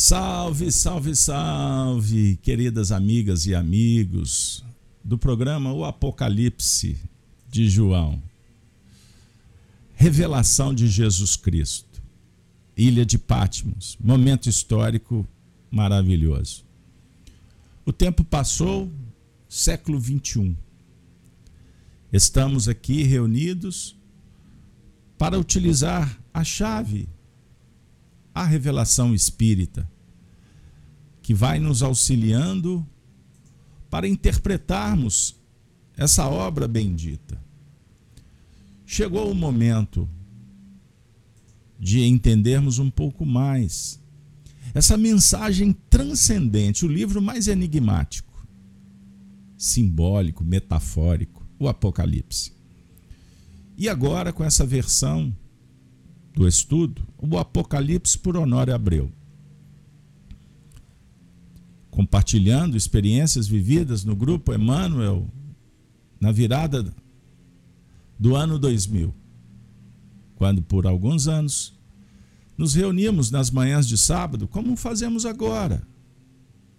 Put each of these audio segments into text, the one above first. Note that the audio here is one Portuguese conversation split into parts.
Salve, salve, salve, queridas amigas e amigos do programa O Apocalipse de João. Revelação de Jesus Cristo. Ilha de Patmos, momento histórico maravilhoso. O tempo passou, século 21. Estamos aqui reunidos para utilizar a chave a revelação espírita, que vai nos auxiliando para interpretarmos essa obra bendita. Chegou o momento de entendermos um pouco mais essa mensagem transcendente, o livro mais enigmático, simbólico, metafórico, o Apocalipse. E agora, com essa versão do estudo, o Apocalipse por Honório Abreu. Compartilhando experiências vividas no grupo Emmanuel na virada do ano 2000, quando por alguns anos nos reunimos nas manhãs de sábado, como fazemos agora,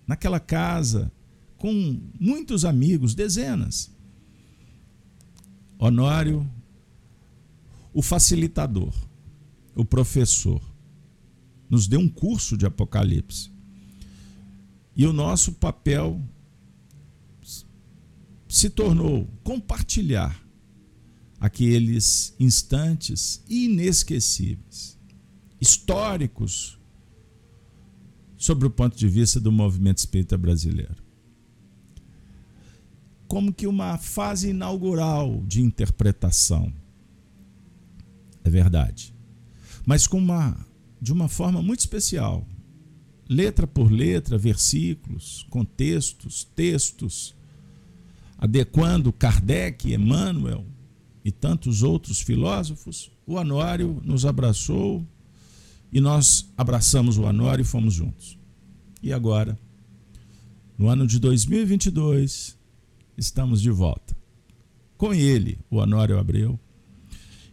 naquela casa, com muitos amigos, dezenas. Honório, o facilitador o professor nos deu um curso de Apocalipse. E o nosso papel se tornou compartilhar aqueles instantes inesquecíveis, históricos, sobre o ponto de vista do movimento espírita brasileiro. Como que uma fase inaugural de interpretação. É verdade mas com uma, de uma forma muito especial. Letra por letra, versículos, contextos, textos, adequando Kardec, Emmanuel e tantos outros filósofos, o Anuário nos abraçou e nós abraçamos o Anuário e fomos juntos. E agora, no ano de 2022, estamos de volta. Com ele, o Honório Abreu,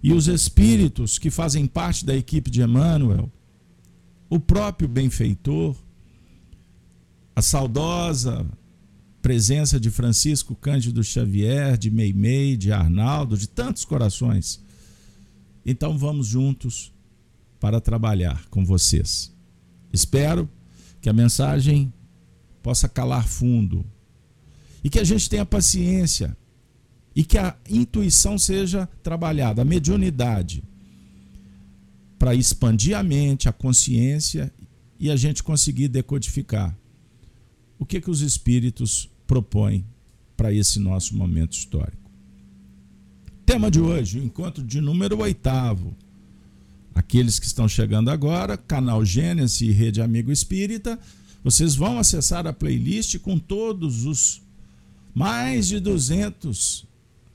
e os espíritos que fazem parte da equipe de Emmanuel, o próprio benfeitor, a saudosa presença de Francisco Cândido Xavier, de Meimei, de Arnaldo, de tantos corações. Então vamos juntos para trabalhar com vocês. Espero que a mensagem possa calar fundo e que a gente tenha paciência e que a intuição seja trabalhada, a mediunidade, para expandir a mente, a consciência e a gente conseguir decodificar o que, que os espíritos propõem para esse nosso momento histórico. Tema de hoje, o encontro de número oitavo. Aqueles que estão chegando agora, canal Gênesis e Rede Amigo Espírita, vocês vão acessar a playlist com todos os mais de 200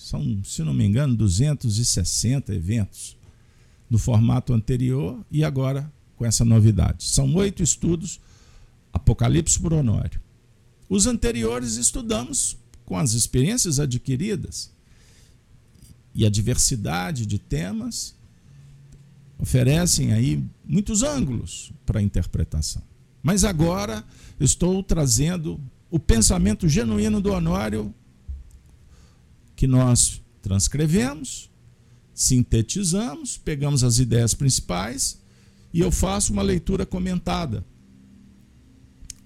são, se não me engano, 260 eventos no formato anterior e agora com essa novidade. São oito estudos, Apocalipse por Honório. Os anteriores estudamos com as experiências adquiridas e a diversidade de temas oferecem aí muitos ângulos para a interpretação. Mas agora estou trazendo o pensamento genuíno do Honório que nós transcrevemos, sintetizamos, pegamos as ideias principais e eu faço uma leitura comentada,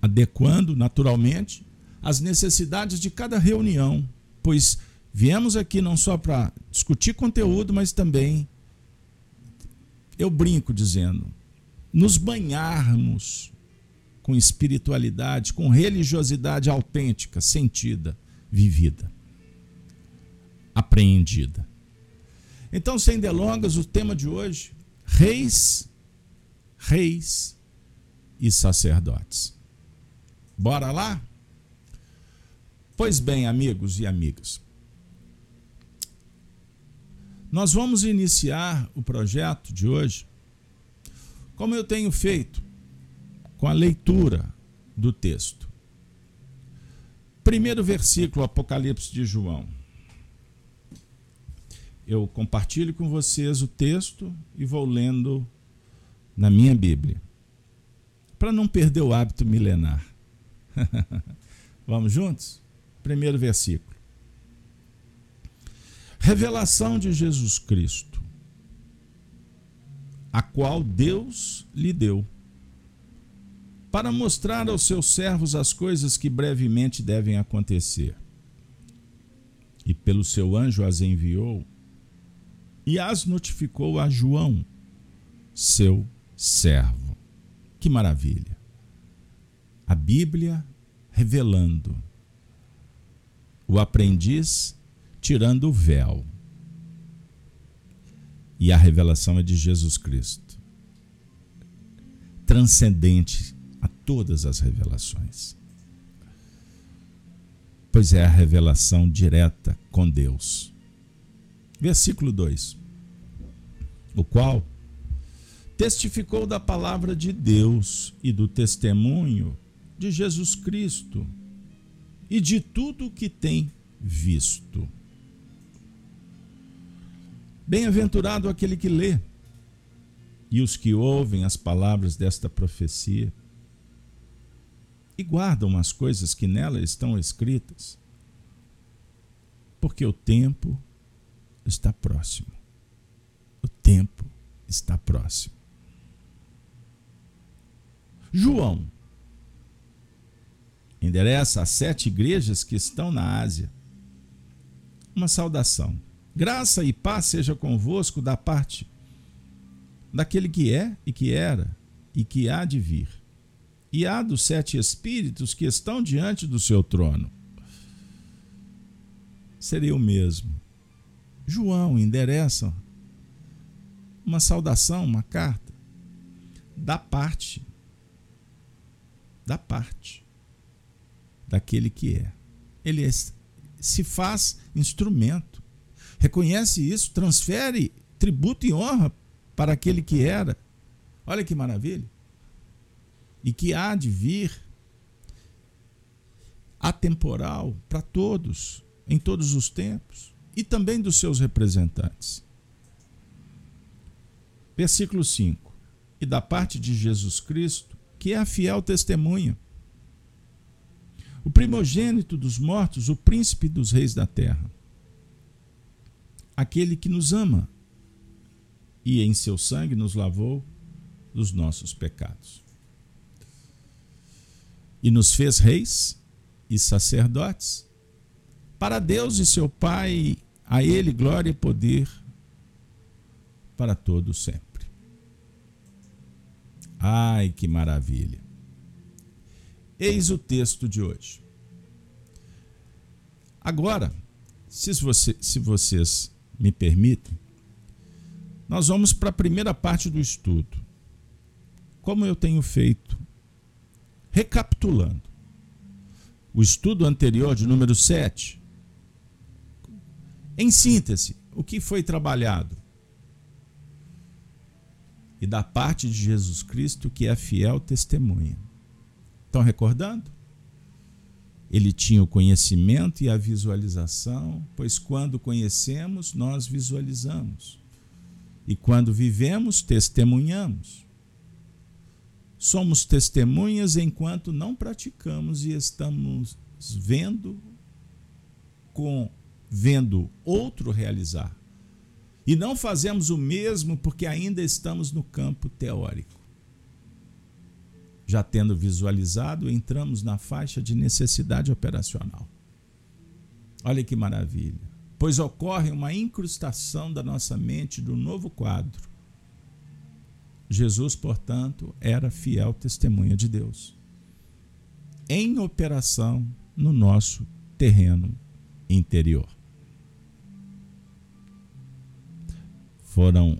adequando naturalmente as necessidades de cada reunião, pois viemos aqui não só para discutir conteúdo, mas também eu brinco dizendo, nos banharmos com espiritualidade, com religiosidade autêntica, sentida, vivida apreendida. Então, sem delongas, o tema de hoje: reis, reis e sacerdotes. Bora lá? Pois bem, amigos e amigas, nós vamos iniciar o projeto de hoje, como eu tenho feito, com a leitura do texto. Primeiro versículo, Apocalipse de João eu compartilho com vocês o texto e vou lendo na minha Bíblia. para não perder o hábito milenar. Vamos juntos? Primeiro versículo. Revelação de Jesus Cristo, a qual Deus lhe deu, para mostrar aos seus servos as coisas que brevemente devem acontecer. E pelo seu anjo as enviou e as notificou a João, seu servo. Que maravilha! A Bíblia revelando, o aprendiz tirando o véu. E a revelação é de Jesus Cristo, transcendente a todas as revelações. Pois é a revelação direta com Deus. Versículo 2: O qual testificou da palavra de Deus e do testemunho de Jesus Cristo e de tudo que tem visto. Bem-aventurado aquele que lê e os que ouvem as palavras desta profecia e guardam as coisas que nela estão escritas, porque o tempo está próximo. O tempo está próximo. João endereça às sete igrejas que estão na Ásia uma saudação. Graça e paz seja convosco da parte daquele que é e que era e que há de vir, e há dos sete espíritos que estão diante do seu trono. Seria o mesmo. João endereça uma saudação, uma carta, da parte, da parte daquele que é. Ele é, se faz instrumento. Reconhece isso, transfere tributo e honra para aquele que era. Olha que maravilha. E que há de vir atemporal para todos, em todos os tempos, e também dos seus representantes. Versículo 5: E da parte de Jesus Cristo, que é a fiel testemunha, o primogênito dos mortos, o príncipe dos reis da terra, aquele que nos ama e em seu sangue nos lavou dos nossos pecados. E nos fez reis e sacerdotes para Deus e seu Pai, a Ele glória e poder para todo sempre. Ai, que maravilha! Eis o texto de hoje. Agora, se, você, se vocês me permitem, nós vamos para a primeira parte do estudo. Como eu tenho feito? Recapitulando. O estudo anterior, de número 7. Em síntese, o que foi trabalhado? E da parte de Jesus Cristo, que é fiel testemunha. Estão recordando? Ele tinha o conhecimento e a visualização, pois quando conhecemos, nós visualizamos. E quando vivemos, testemunhamos. Somos testemunhas enquanto não praticamos e estamos vendo com vendo outro realizar. E não fazemos o mesmo porque ainda estamos no campo teórico. Já tendo visualizado, entramos na faixa de necessidade operacional. Olha que maravilha. Pois ocorre uma incrustação da nossa mente do novo quadro. Jesus, portanto, era fiel testemunha de Deus. Em operação no nosso terreno interior. Foram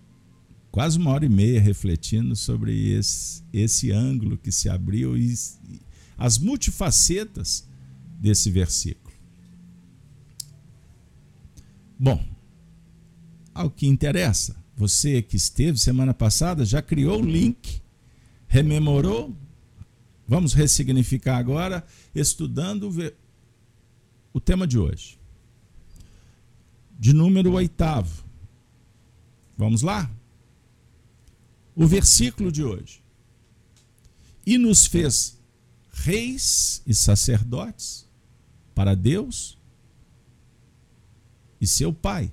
quase uma hora e meia refletindo sobre esse, esse ângulo que se abriu e as multifacetas desse versículo. Bom, ao que interessa, você que esteve semana passada já criou o link, rememorou? Vamos ressignificar agora, estudando o tema de hoje. De número oitavo. Vamos lá? o versículo de hoje. e nos fez reis e sacerdotes para Deus e seu Pai.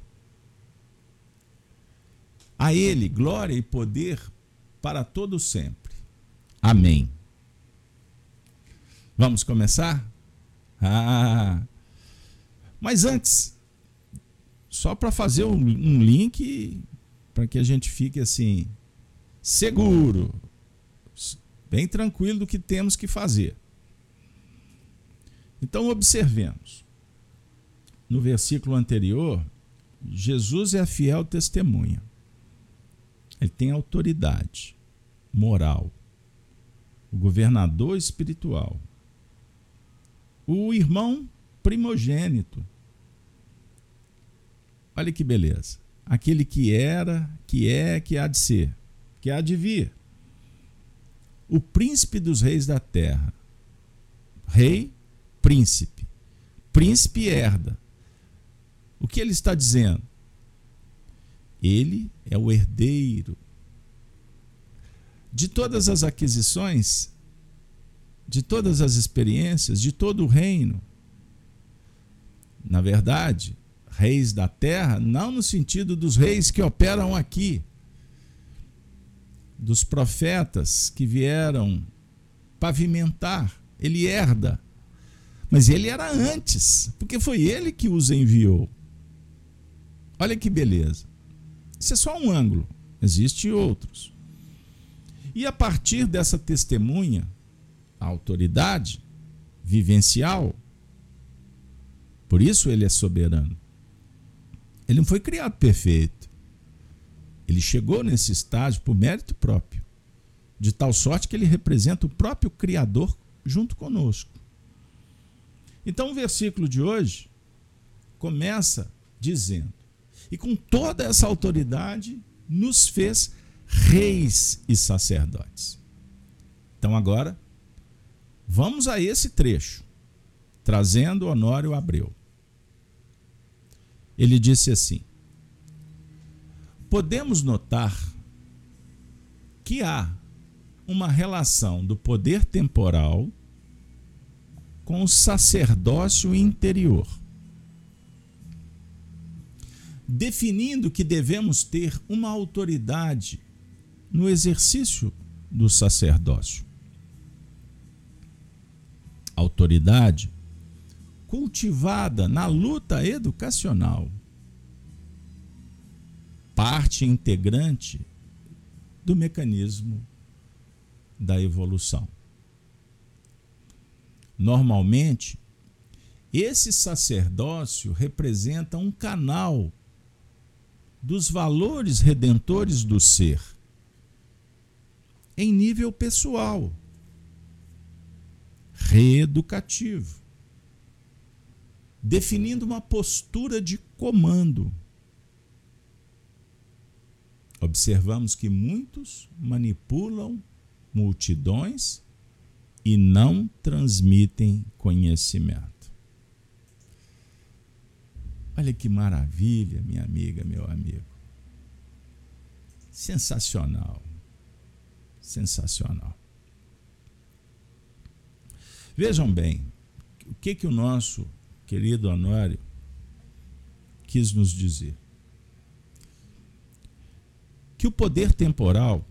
A Ele glória e poder para todo sempre. Amém. Vamos começar? Ah! Mas antes, só para fazer um, um link para que a gente fique assim seguro, bem tranquilo do que temos que fazer. Então observemos. No versículo anterior, Jesus é a fiel testemunha. Ele tem autoridade moral, o governador espiritual, o irmão primogênito. Olha que beleza. Aquele que era, que é, que há de ser, que há de vir. O príncipe dos reis da terra. Rei, príncipe. Príncipe herda. O que ele está dizendo? Ele é o herdeiro. De todas as aquisições, de todas as experiências, de todo o reino. Na verdade, reis da terra, não no sentido dos reis que operam aqui, dos profetas que vieram pavimentar, ele herda. Mas ele era antes, porque foi ele que os enviou. Olha que beleza. Isso é só um ângulo, existem outros. E a partir dessa testemunha, a autoridade vivencial, por isso ele é soberano. Ele não foi criado perfeito. Ele chegou nesse estágio por mérito próprio, de tal sorte que ele representa o próprio Criador junto conosco. Então o versículo de hoje começa dizendo: E com toda essa autoridade nos fez reis e sacerdotes. Então agora vamos a esse trecho, trazendo Honório Abreu. Ele disse assim: Podemos notar que há uma relação do poder temporal com o sacerdócio interior, definindo que devemos ter uma autoridade no exercício do sacerdócio. Autoridade cultivada na luta educacional, parte integrante do mecanismo da evolução. Normalmente, esse sacerdócio representa um canal dos valores redentores do ser em nível pessoal, reeducativo definindo uma postura de comando. Observamos que muitos manipulam multidões e não transmitem conhecimento. Olha que maravilha, minha amiga, meu amigo. Sensacional. Sensacional. Vejam bem, o que que o nosso querido Honório, quis nos dizer que o poder temporal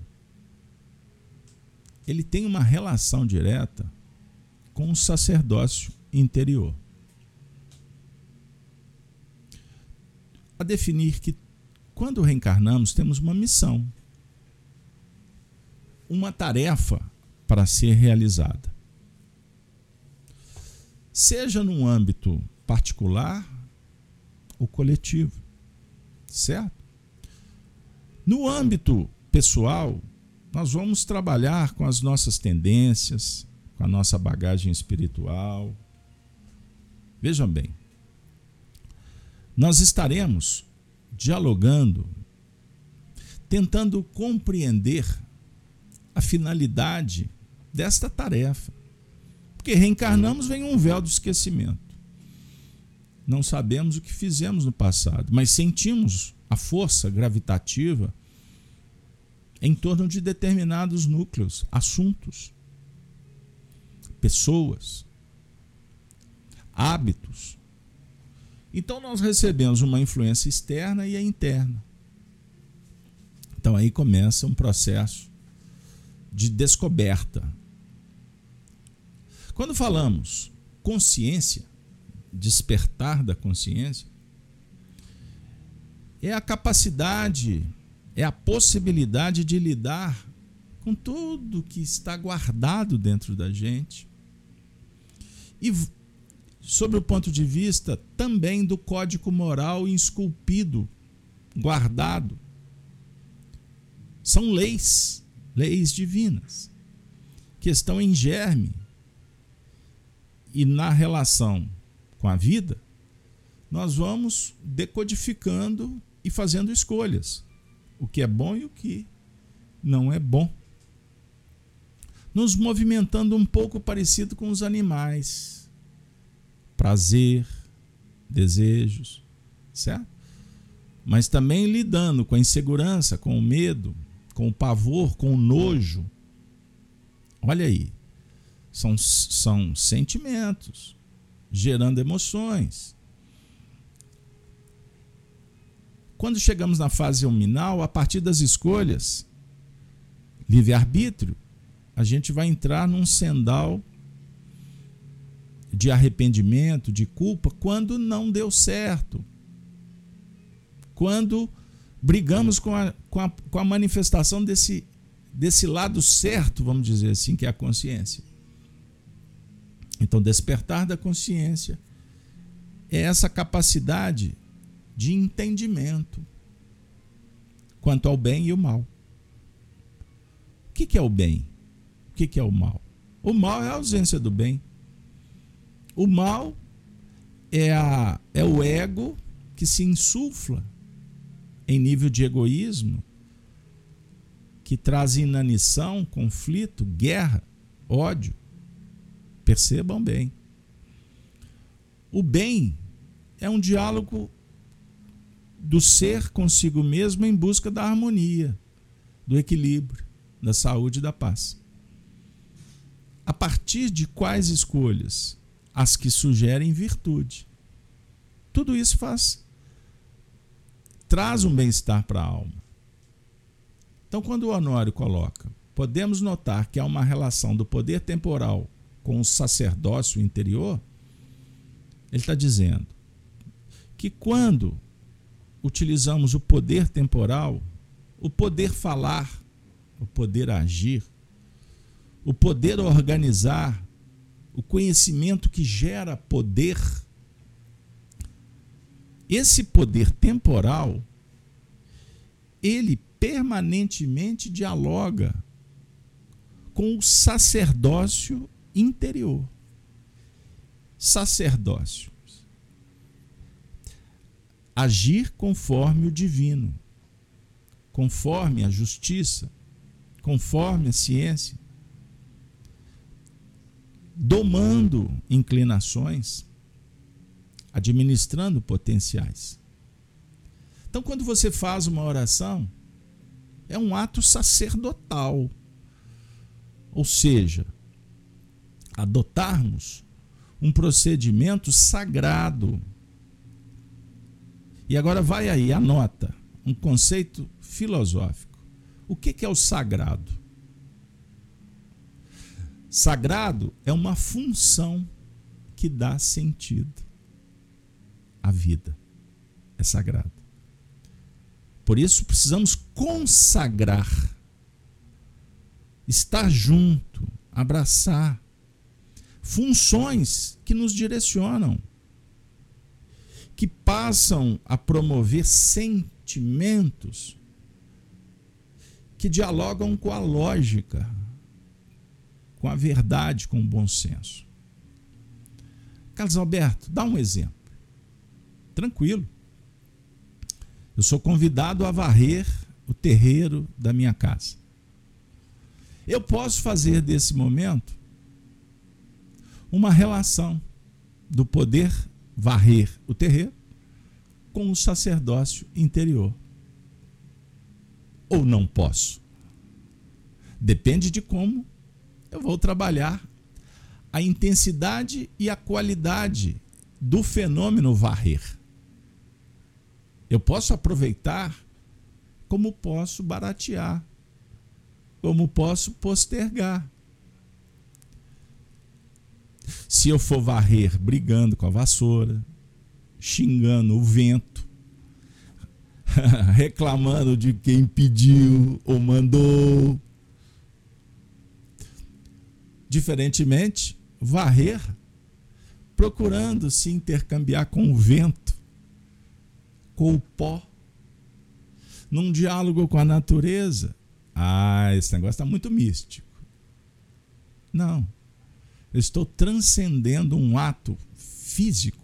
ele tem uma relação direta com o sacerdócio interior. A definir que quando reencarnamos temos uma missão, uma tarefa para ser realizada. Seja num âmbito particular ou coletivo. Certo? No âmbito pessoal, nós vamos trabalhar com as nossas tendências, com a nossa bagagem espiritual. Vejam bem, nós estaremos dialogando, tentando compreender a finalidade desta tarefa. Porque reencarnamos vem um véu do esquecimento. Não sabemos o que fizemos no passado, mas sentimos a força gravitativa em torno de determinados núcleos, assuntos. pessoas, hábitos. Então nós recebemos uma influência externa e a interna. Então aí começa um processo de descoberta. Quando falamos consciência, despertar da consciência, é a capacidade, é a possibilidade de lidar com tudo que está guardado dentro da gente. E sobre o ponto de vista também do código moral esculpido, guardado. São leis, leis divinas, que estão em germe. E na relação com a vida, nós vamos decodificando e fazendo escolhas. O que é bom e o que não é bom. Nos movimentando um pouco parecido com os animais. Prazer, desejos, certo? Mas também lidando com a insegurança, com o medo, com o pavor, com o nojo. Olha aí. São, são sentimentos gerando emoções. Quando chegamos na fase nominal, a partir das escolhas, livre-arbítrio, a gente vai entrar num sendal de arrependimento, de culpa, quando não deu certo. Quando brigamos com a, com a, com a manifestação desse, desse lado certo, vamos dizer assim, que é a consciência. Então, despertar da consciência é essa capacidade de entendimento quanto ao bem e o mal. O que é o bem? O que é o mal? O mal é a ausência do bem. O mal é, a, é o ego que se insufla em nível de egoísmo, que traz inanição, conflito, guerra, ódio. Percebam bem. O bem é um diálogo do ser consigo mesmo em busca da harmonia, do equilíbrio, da saúde e da paz. A partir de quais escolhas? As que sugerem virtude. Tudo isso faz traz um bem-estar para a alma. Então, quando o Honório coloca, podemos notar que há uma relação do poder temporal com o sacerdócio interior, ele está dizendo que quando utilizamos o poder temporal, o poder falar, o poder agir, o poder organizar, o conhecimento que gera poder. Esse poder temporal, ele permanentemente dialoga com o sacerdócio interior. Sacerdócio agir conforme o divino, conforme a justiça, conforme a ciência, domando inclinações, administrando potenciais. Então, quando você faz uma oração, é um ato sacerdotal. Ou seja, adotarmos um procedimento sagrado e agora vai aí, anota um conceito filosófico. O que é o sagrado? Sagrado é uma função que dá sentido à vida. É sagrado. Por isso precisamos consagrar, estar junto, abraçar funções que nos direcionam que passam a promover sentimentos que dialogam com a lógica, com a verdade, com o bom senso. Carlos Alberto, dá um exemplo. Tranquilo. Eu sou convidado a varrer o terreiro da minha casa. Eu posso fazer desse momento uma relação do poder varrer o terreiro com o sacerdócio interior. Ou não posso. Depende de como eu vou trabalhar a intensidade e a qualidade do fenômeno varrer. Eu posso aproveitar, como posso baratear, como posso postergar. Se eu for varrer brigando com a vassoura, xingando o vento, reclamando de quem pediu ou mandou. Diferentemente, varrer procurando se intercambiar com o vento, com o pó, num diálogo com a natureza. Ah, esse negócio está muito místico. Não. Eu estou transcendendo um ato físico,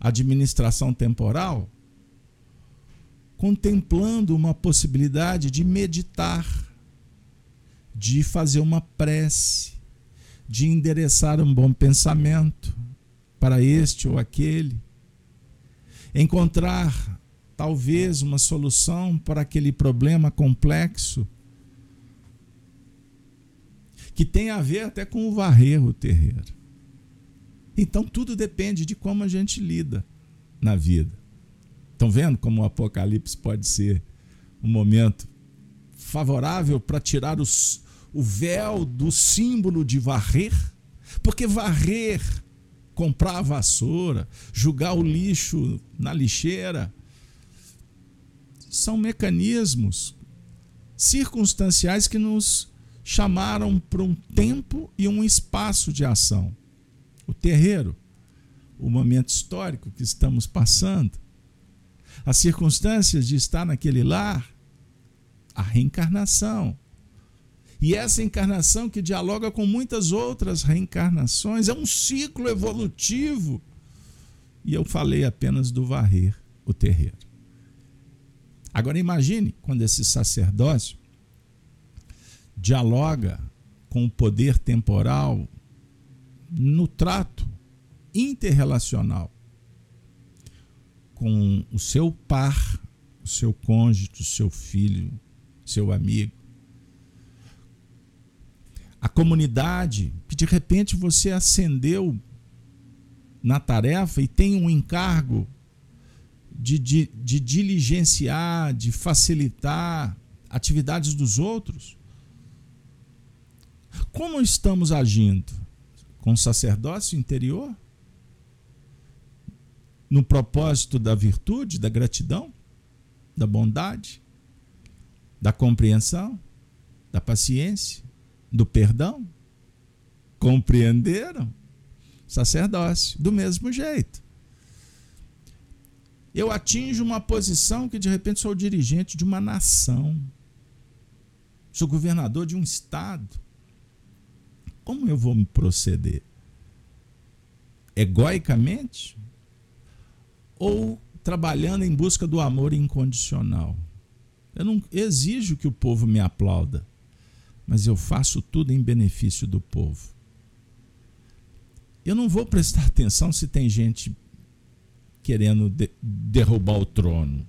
administração temporal, contemplando uma possibilidade de meditar, de fazer uma prece, de endereçar um bom pensamento para este ou aquele, encontrar talvez uma solução para aquele problema complexo que tem a ver até com o varrer o terreiro. Então tudo depende de como a gente lida na vida. Estão vendo como o Apocalipse pode ser um momento favorável para tirar os, o véu do símbolo de varrer? Porque varrer, comprar a vassoura, jogar o lixo na lixeira, são mecanismos circunstanciais que nos chamaram para um tempo e um espaço de ação. O terreiro, o momento histórico que estamos passando, as circunstâncias de estar naquele lar, a reencarnação. E essa encarnação que dialoga com muitas outras reencarnações, é um ciclo evolutivo. E eu falei apenas do varrer o terreiro. Agora imagine quando esse sacerdócio dialoga com o poder temporal no trato interrelacional com o seu par, o seu cônjuge, o seu filho, seu amigo. A comunidade que de repente você ascendeu na tarefa e tem um encargo de, de, de diligenciar, de facilitar atividades dos outros. Como estamos agindo? Com sacerdócio interior? no propósito da virtude, da gratidão, da bondade, da compreensão, da paciência, do perdão? Compreenderam? Sacerdócio, do mesmo jeito. Eu atinjo uma posição que de repente sou dirigente de uma nação, sou governador de um estado. Como eu vou me proceder? Egoicamente? ou trabalhando em busca do amor incondicional. Eu não exijo que o povo me aplauda, mas eu faço tudo em benefício do povo. Eu não vou prestar atenção se tem gente querendo de derrubar o trono.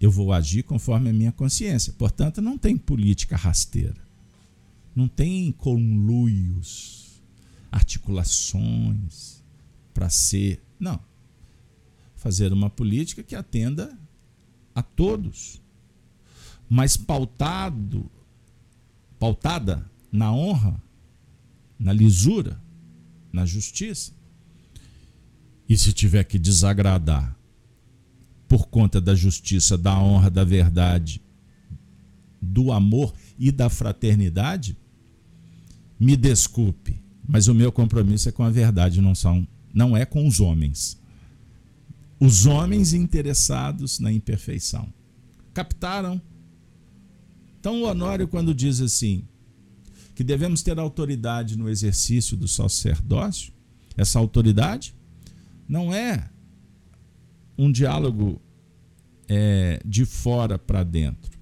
Eu vou agir conforme a minha consciência. Portanto, não tem política rasteira. Não tem conluios, articulações para ser. Não fazer uma política que atenda a todos, mas pautado, pautada na honra, na lisura, na justiça. E se tiver que desagradar por conta da justiça, da honra, da verdade, do amor e da fraternidade, me desculpe, mas o meu compromisso é com a verdade, não são, não é com os homens os homens interessados na imperfeição. Captaram? Então, o Honório, quando diz assim, que devemos ter autoridade no exercício do sacerdócio, essa autoridade não é um diálogo é, de fora para dentro.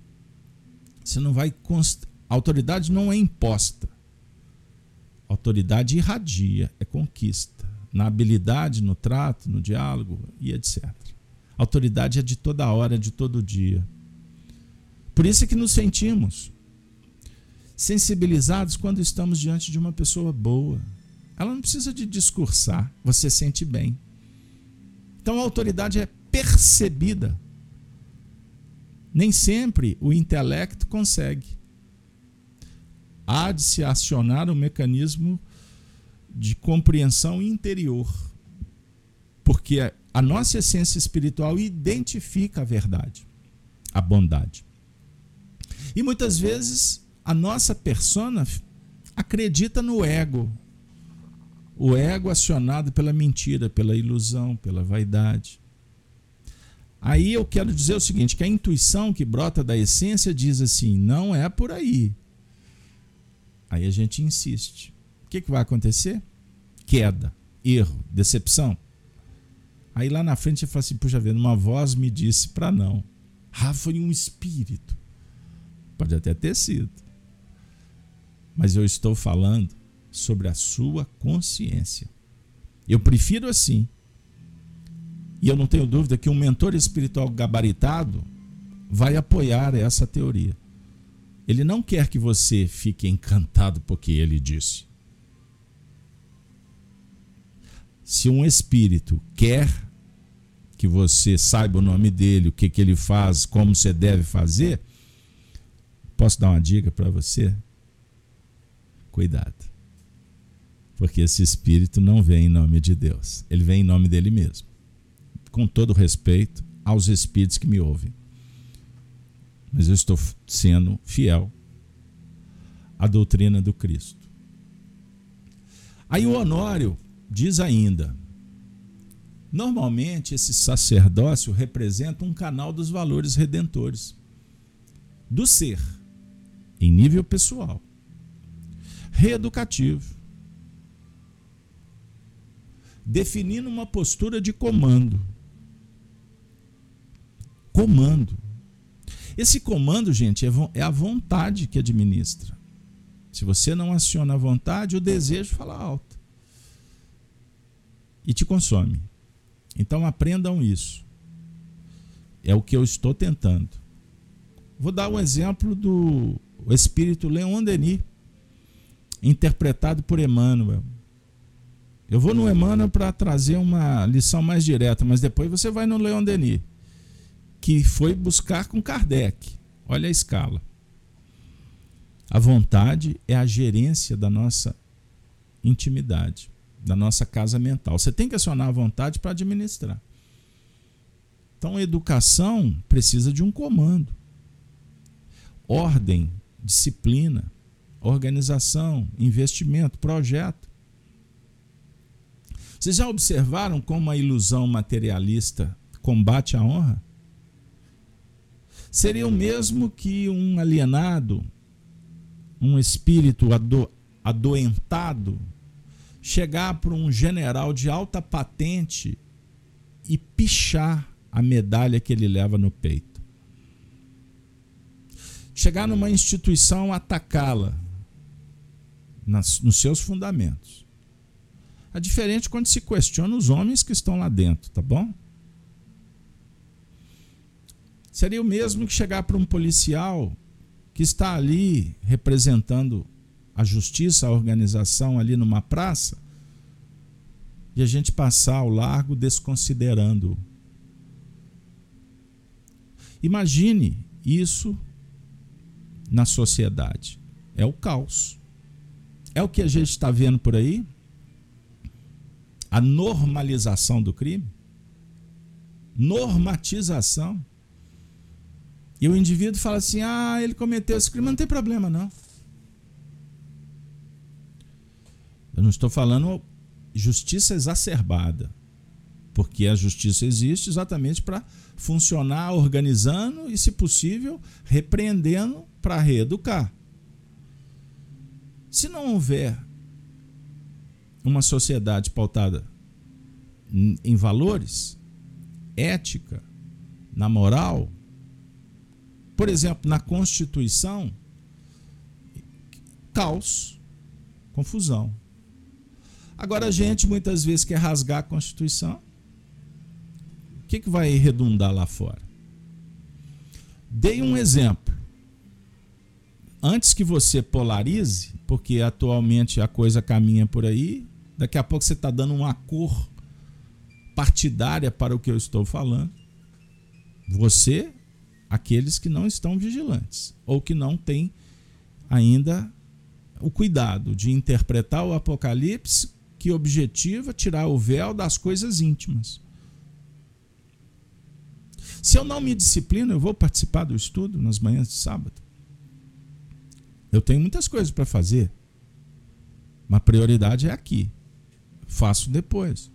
Você não vai. Const... A autoridade não é imposta. Autoridade irradia, é conquista na habilidade, no trato, no diálogo e etc. Autoridade é de toda hora, de todo dia. Por isso é que nos sentimos sensibilizados quando estamos diante de uma pessoa boa. Ela não precisa de discursar, você sente bem. Então a autoridade é percebida. Nem sempre o intelecto consegue. Há de se acionar um mecanismo de compreensão interior. Porque a nossa essência espiritual identifica a verdade, a bondade. E muitas vezes a nossa persona acredita no ego. O ego acionado pela mentira, pela ilusão, pela vaidade. Aí eu quero dizer o seguinte: que a intuição que brota da essência diz assim, não é por aí. Aí a gente insiste. O que, que vai acontecer? Queda, erro, decepção. Aí lá na frente você fala assim: puxa vida, uma voz me disse para não. Ah, foi um espírito. Pode até ter sido mas eu estou falando sobre a sua consciência. Eu prefiro assim. E eu não tenho dúvida que um mentor espiritual gabaritado vai apoiar essa teoria. Ele não quer que você fique encantado porque ele disse. Se um espírito quer que você saiba o nome dele, o que, que ele faz, como você deve fazer, posso dar uma dica para você? Cuidado. Porque esse espírito não vem em nome de Deus, ele vem em nome dele mesmo. Com todo respeito aos espíritos que me ouvem. Mas eu estou sendo fiel à doutrina do Cristo. Aí o Honório diz ainda: normalmente esse sacerdócio representa um canal dos valores redentores do ser, em nível pessoal reeducativo, definindo uma postura de comando. Comando. Esse comando, gente, é, é a vontade que administra. Se você não aciona a vontade, o desejo fala alto e te consome. Então aprendam isso. É o que eu estou tentando. Vou dar um exemplo do espírito Leon Denis interpretado por Emmanuel. Eu vou no Emmanuel para trazer uma lição mais direta, mas depois você vai no Leon Denis, que foi buscar com Kardec. Olha a escala. A vontade é a gerência da nossa intimidade, da nossa casa mental. Você tem que acionar a vontade para administrar. Então, educação precisa de um comando, ordem, disciplina organização, investimento, projeto. Vocês já observaram como a ilusão materialista combate a honra? Seria o mesmo que um alienado, um espírito ado adoentado, chegar para um general de alta patente e pichar a medalha que ele leva no peito. Chegar numa instituição, atacá-la, nos seus fundamentos. É diferente quando se questiona os homens que estão lá dentro, tá bom? Seria o mesmo que chegar para um policial que está ali representando a justiça, a organização ali numa praça, e a gente passar ao largo desconsiderando. Imagine isso na sociedade. É o caos. É o que a gente está vendo por aí? A normalização do crime? Normatização. E o indivíduo fala assim: ah, ele cometeu esse crime, não tem problema, não. Eu não estou falando justiça exacerbada, porque a justiça existe exatamente para funcionar organizando e, se possível, repreendendo para reeducar. Se não houver uma sociedade pautada em valores, ética, na moral, por exemplo, na Constituição, caos, confusão. Agora a gente muitas vezes quer rasgar a Constituição. O que, que vai redundar lá fora? Dei um exemplo antes que você polarize, porque atualmente a coisa caminha por aí, daqui a pouco você está dando uma cor partidária para o que eu estou falando. Você, aqueles que não estão vigilantes ou que não têm ainda o cuidado de interpretar o Apocalipse que objetiva tirar o véu das coisas íntimas. Se eu não me disciplino, eu vou participar do estudo nas manhãs de sábado. Eu tenho muitas coisas para fazer, mas prioridade é aqui. Faço depois.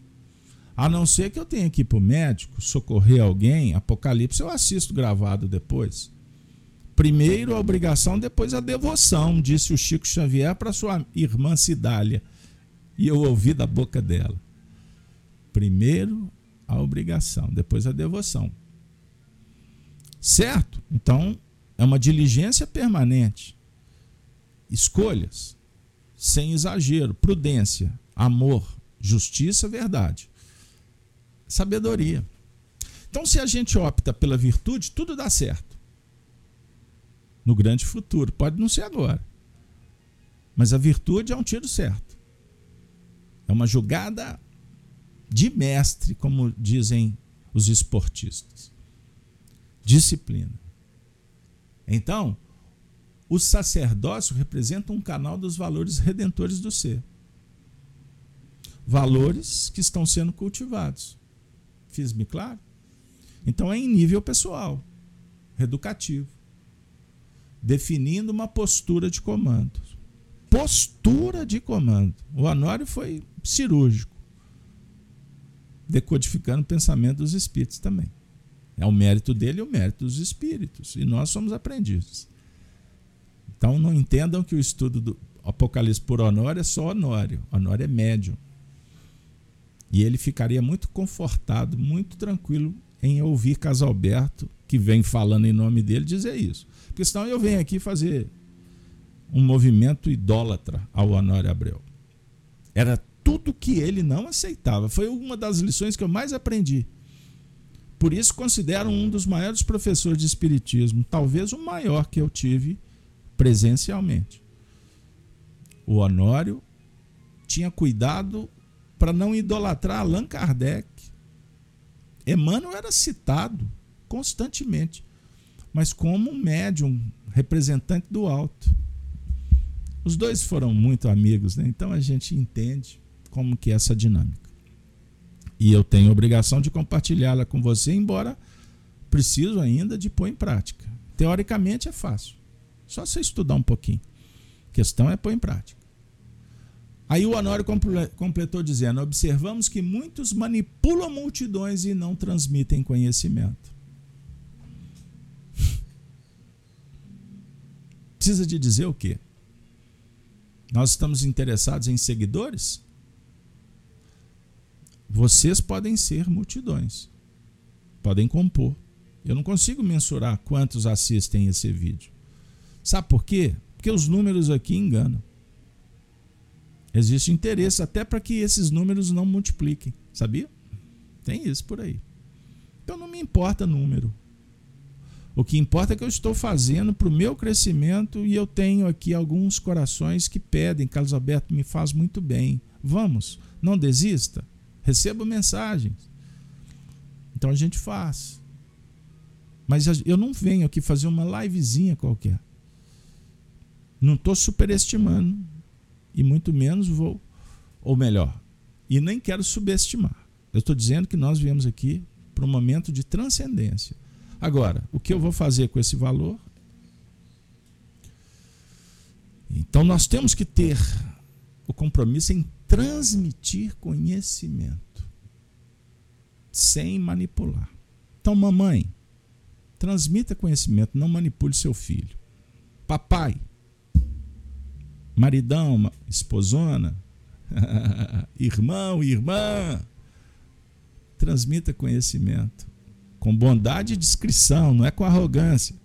A não ser que eu tenha que ir para o médico, socorrer alguém, Apocalipse eu assisto gravado depois. Primeiro a obrigação, depois a devoção, disse o Chico Xavier para sua irmã Cidália. E eu ouvi da boca dela. Primeiro a obrigação, depois a devoção. Certo? Então, é uma diligência permanente. Escolhas, sem exagero, prudência, amor, justiça, verdade. Sabedoria. Então, se a gente opta pela virtude, tudo dá certo. No grande futuro. Pode não ser agora. Mas a virtude é um tiro certo. É uma jogada de mestre, como dizem os esportistas. Disciplina. Então, o sacerdócio representa um canal dos valores redentores do ser. Valores que estão sendo cultivados. Fiz-me claro? Então é em nível pessoal, educativo, definindo uma postura de comando. Postura de comando. O Honório foi cirúrgico, decodificando o pensamento dos espíritos também. É o mérito dele e o mérito dos espíritos. E nós somos aprendizes. Então não entendam que o estudo do Apocalipse por Honório é só Honório. Honório é médium. E ele ficaria muito confortado, muito tranquilo em ouvir Casalberto, que vem falando em nome dele, dizer isso. Porque senão eu venho aqui fazer um movimento idólatra ao Honório Abreu. Era tudo que ele não aceitava. Foi uma das lições que eu mais aprendi. Por isso considero um dos maiores professores de espiritismo, talvez o maior que eu tive presencialmente. O Honório tinha cuidado para não idolatrar Allan Kardec. Emmanuel era citado constantemente, mas como um médium representante do alto. Os dois foram muito amigos, né? então a gente entende como que é essa dinâmica. E eu tenho a obrigação de compartilhá-la com você, embora preciso ainda de pôr em prática. Teoricamente é fácil. Só você estudar um pouquinho. A questão é pôr em prática. Aí o Honório completou dizendo: Observamos que muitos manipulam multidões e não transmitem conhecimento. Precisa de dizer o quê? Nós estamos interessados em seguidores? Vocês podem ser multidões, podem compor. Eu não consigo mensurar quantos assistem esse vídeo. Sabe por quê? Porque os números aqui enganam. Existe interesse até para que esses números não multipliquem, sabia? Tem isso por aí. Então não me importa número. O que importa é que eu estou fazendo para o meu crescimento e eu tenho aqui alguns corações que pedem, Carlos Alberto me faz muito bem. Vamos, não desista. Recebo mensagens. Então a gente faz. Mas eu não venho aqui fazer uma livezinha qualquer. Não estou superestimando. E muito menos vou. Ou melhor, e nem quero subestimar. Eu estou dizendo que nós viemos aqui para um momento de transcendência. Agora, o que eu vou fazer com esse valor? Então nós temos que ter o compromisso em transmitir conhecimento, sem manipular. Então, mamãe, transmita conhecimento, não manipule seu filho. Papai, maridão, esposona, irmão, irmã, transmita conhecimento com bondade e discrição, não é com arrogância.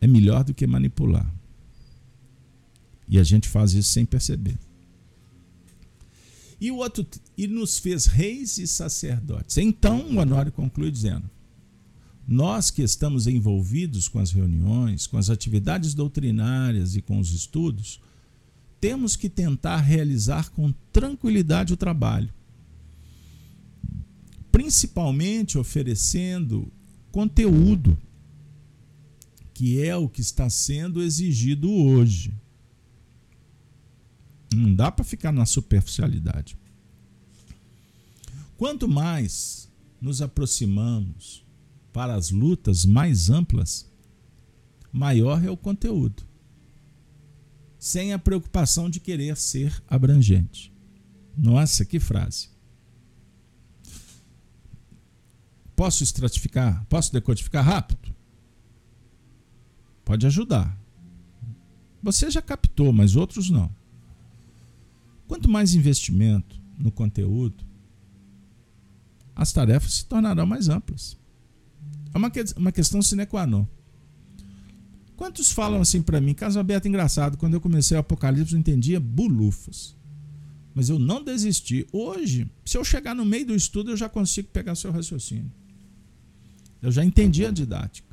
É melhor do que manipular. E a gente faz isso sem perceber. E o outro, e nos fez reis e sacerdotes. Então o Honório conclui dizendo: nós que estamos envolvidos com as reuniões, com as atividades doutrinárias e com os estudos, temos que tentar realizar com tranquilidade o trabalho, principalmente oferecendo conteúdo, que é o que está sendo exigido hoje. Não dá para ficar na superficialidade. Quanto mais nos aproximamos para as lutas mais amplas, maior é o conteúdo, sem a preocupação de querer ser abrangente. Nossa, que frase! Posso estratificar? Posso decodificar rápido? Pode ajudar. Você já captou, mas outros não. Quanto mais investimento no conteúdo, as tarefas se tornarão mais amplas. É uma, que, uma questão sine qua non. Quantos falam assim para mim? Caso aberto engraçado, quando eu comecei o Apocalipse eu entendia bulufas. Mas eu não desisti. Hoje, se eu chegar no meio do estudo, eu já consigo pegar seu raciocínio. Eu já entendi a didática.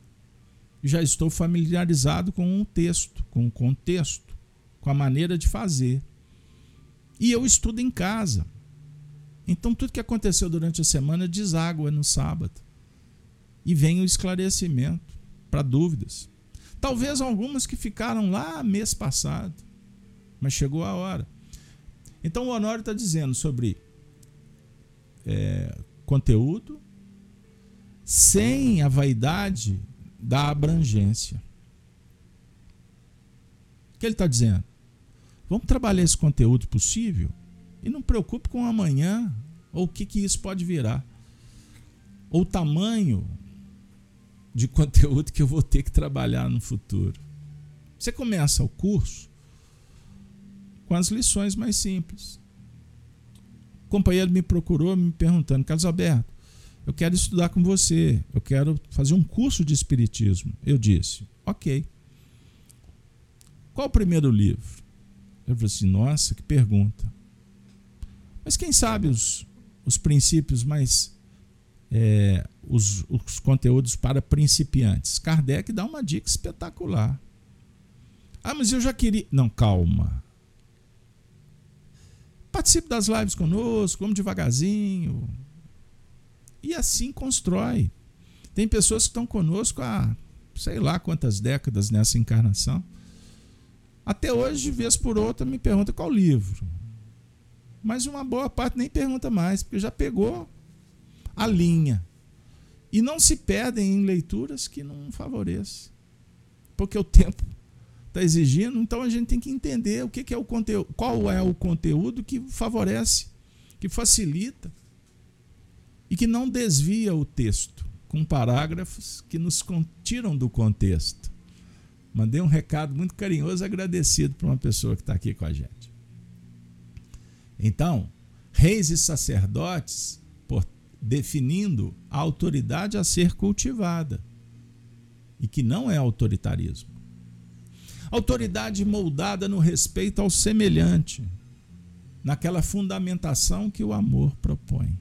Já estou familiarizado com o texto, com o contexto, com a maneira de fazer. E eu estudo em casa. Então tudo que aconteceu durante a semana deságua no sábado. E vem o esclarecimento para dúvidas. Talvez algumas que ficaram lá mês passado, mas chegou a hora. Então o Honório está dizendo sobre é, conteúdo sem a vaidade da abrangência. O que ele está dizendo? Vamos trabalhar esse conteúdo possível e não preocupe com amanhã ou o que, que isso pode virar. Ou o tamanho de conteúdo que eu vou ter que trabalhar no futuro. Você começa o curso com as lições mais simples. O companheiro me procurou me perguntando, Carlos Alberto, eu quero estudar com você, eu quero fazer um curso de espiritismo. Eu disse, ok. Qual o primeiro livro? Eu falei assim, nossa, que pergunta. Mas quem sabe os, os princípios mais. É, os, os conteúdos para principiantes. Kardec dá uma dica espetacular. Ah, mas eu já queria. Não, calma. Participe das lives conosco, vamos devagarzinho. E assim constrói. Tem pessoas que estão conosco há sei lá quantas décadas nessa encarnação. Até hoje, de vez por outra, me pergunta qual livro mas uma boa parte nem pergunta mais, porque já pegou a linha. E não se perdem em leituras que não favoreçam. Porque o tempo está exigindo, então a gente tem que entender o que, que é o conteúdo, qual é o conteúdo que favorece, que facilita e que não desvia o texto com parágrafos que nos tiram do contexto. Mandei um recado muito carinhoso, agradecido para uma pessoa que está aqui com a gente. Então, reis e sacerdotes, definindo a autoridade a ser cultivada, e que não é autoritarismo. Autoridade moldada no respeito ao semelhante, naquela fundamentação que o amor propõe.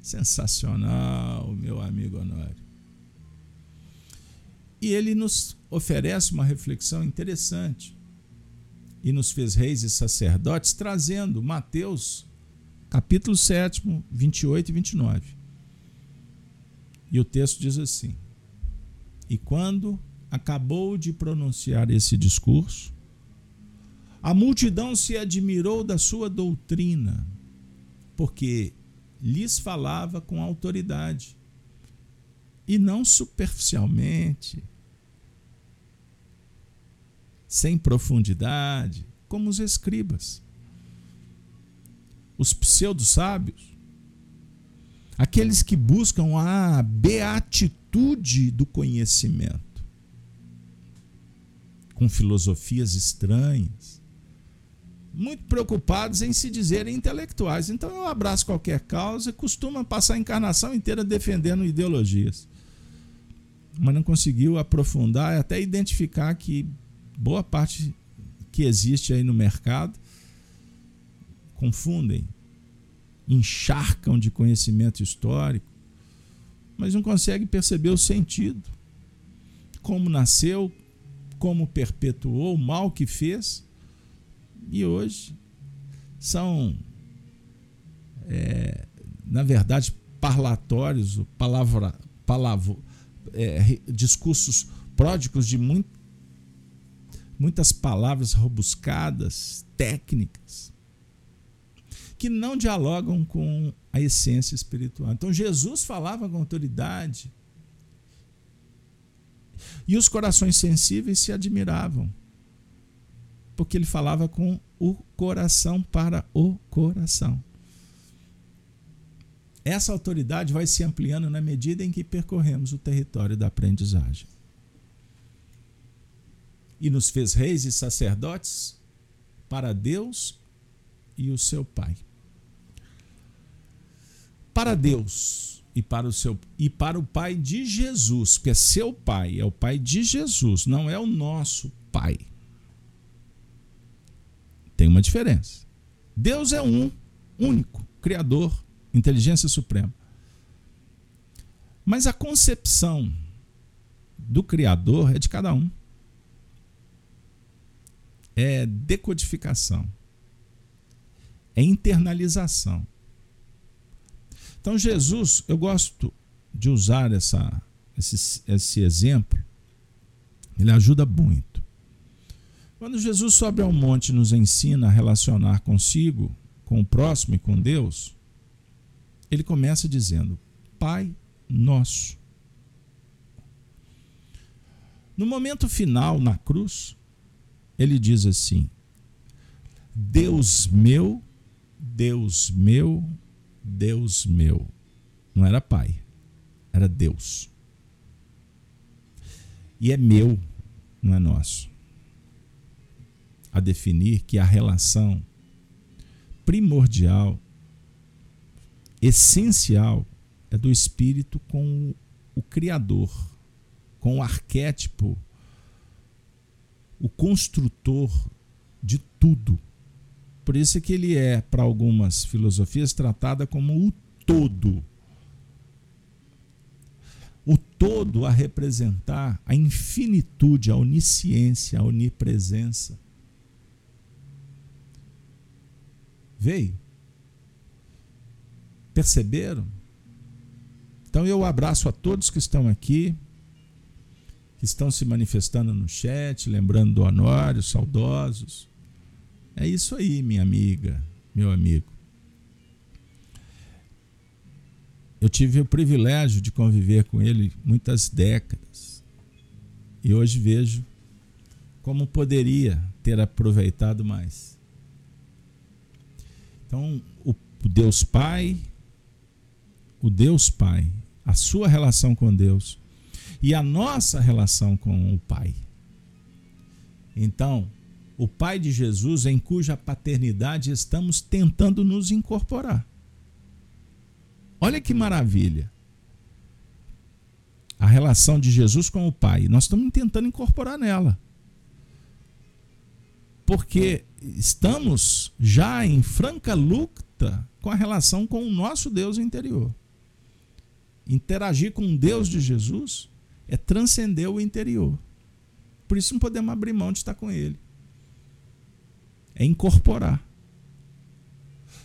Sensacional, meu amigo Honório. E ele nos oferece uma reflexão interessante e nos fez reis e sacerdotes, trazendo Mateus, capítulo 7, 28 e 29. E o texto diz assim: E quando acabou de pronunciar esse discurso, a multidão se admirou da sua doutrina, porque lhes falava com autoridade e não superficialmente, sem profundidade, como os escribas, os pseudo-sábios, aqueles que buscam a beatitude do conhecimento, com filosofias estranhas, muito preocupados em se dizerem intelectuais. Então eu abraço qualquer causa e costuma passar a encarnação inteira defendendo ideologias. Mas não conseguiu aprofundar e até identificar que boa parte que existe aí no mercado confundem, encharcam de conhecimento histórico mas não consegue perceber o sentido. Como nasceu, como perpetuou o mal que fez, e hoje são, é, na verdade, parlatórios, palavra, palavra, é, discursos pródigos de muito, muitas palavras robuscadas, técnicas, que não dialogam com a essência espiritual. Então Jesus falava com autoridade e os corações sensíveis se admiravam, porque ele falava com o coração para o coração. Essa autoridade vai se ampliando na medida em que percorremos o território da aprendizagem. E nos fez reis e sacerdotes para Deus e o seu Pai para Deus e para o seu e para o Pai de Jesus, que é seu Pai, é o Pai de Jesus, não é o nosso Pai. Tem uma diferença. Deus é um, único, criador, inteligência suprema. Mas a concepção do criador é de cada um. É decodificação. É internalização. Então, Jesus, eu gosto de usar essa, esse, esse exemplo, ele ajuda muito. Quando Jesus sobe ao monte e nos ensina a relacionar consigo, com o próximo e com Deus, ele começa dizendo: Pai nosso. No momento final, na cruz, ele diz assim: Deus meu, Deus meu, Deus meu. Não era pai, era Deus. E é meu, não é nosso. A definir que a relação primordial, essencial, é do espírito com o Criador, com o arquétipo, o construtor de tudo por isso que ele é, para algumas filosofias, tratada como o todo. O todo a representar a infinitude, a onisciência, a onipresença. Veio? Perceberam? Então eu abraço a todos que estão aqui, que estão se manifestando no chat, lembrando do Honório, saudosos. É isso aí, minha amiga, meu amigo. Eu tive o privilégio de conviver com ele muitas décadas. E hoje vejo como poderia ter aproveitado mais. Então, o Deus Pai, o Deus Pai, a sua relação com Deus e a nossa relação com o Pai. Então, o Pai de Jesus, em cuja paternidade estamos tentando nos incorporar. Olha que maravilha. A relação de Jesus com o Pai. Nós estamos tentando incorporar nela. Porque estamos já em franca luta com a relação com o nosso Deus interior. Interagir com o Deus de Jesus é transcender o interior. Por isso não podemos abrir mão de estar com Ele é incorporar.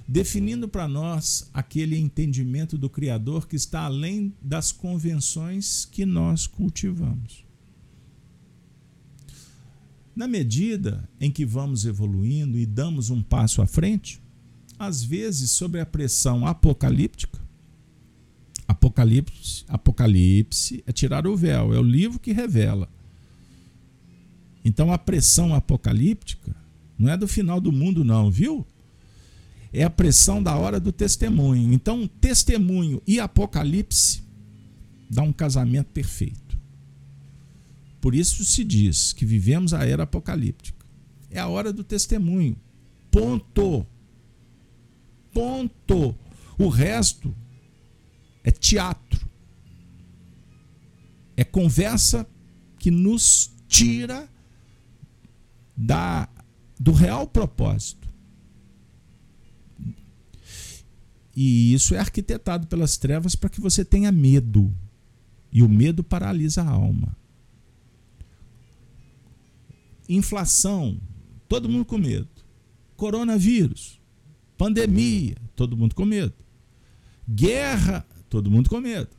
Definindo para nós aquele entendimento do Criador que está além das convenções que nós cultivamos. Na medida em que vamos evoluindo e damos um passo à frente, às vezes, sob a pressão apocalíptica, Apocalipse, Apocalipse é tirar o véu, é o livro que revela. Então, a pressão apocalíptica não é do final do mundo, não, viu? É a pressão da hora do testemunho. Então, testemunho e apocalipse dá um casamento perfeito. Por isso se diz que vivemos a era apocalíptica. É a hora do testemunho. Ponto. Ponto. O resto é teatro. É conversa que nos tira da do real propósito. E isso é arquitetado pelas trevas para que você tenha medo. E o medo paralisa a alma. Inflação, todo mundo com medo. Coronavírus, pandemia, todo mundo com medo. Guerra, todo mundo com medo.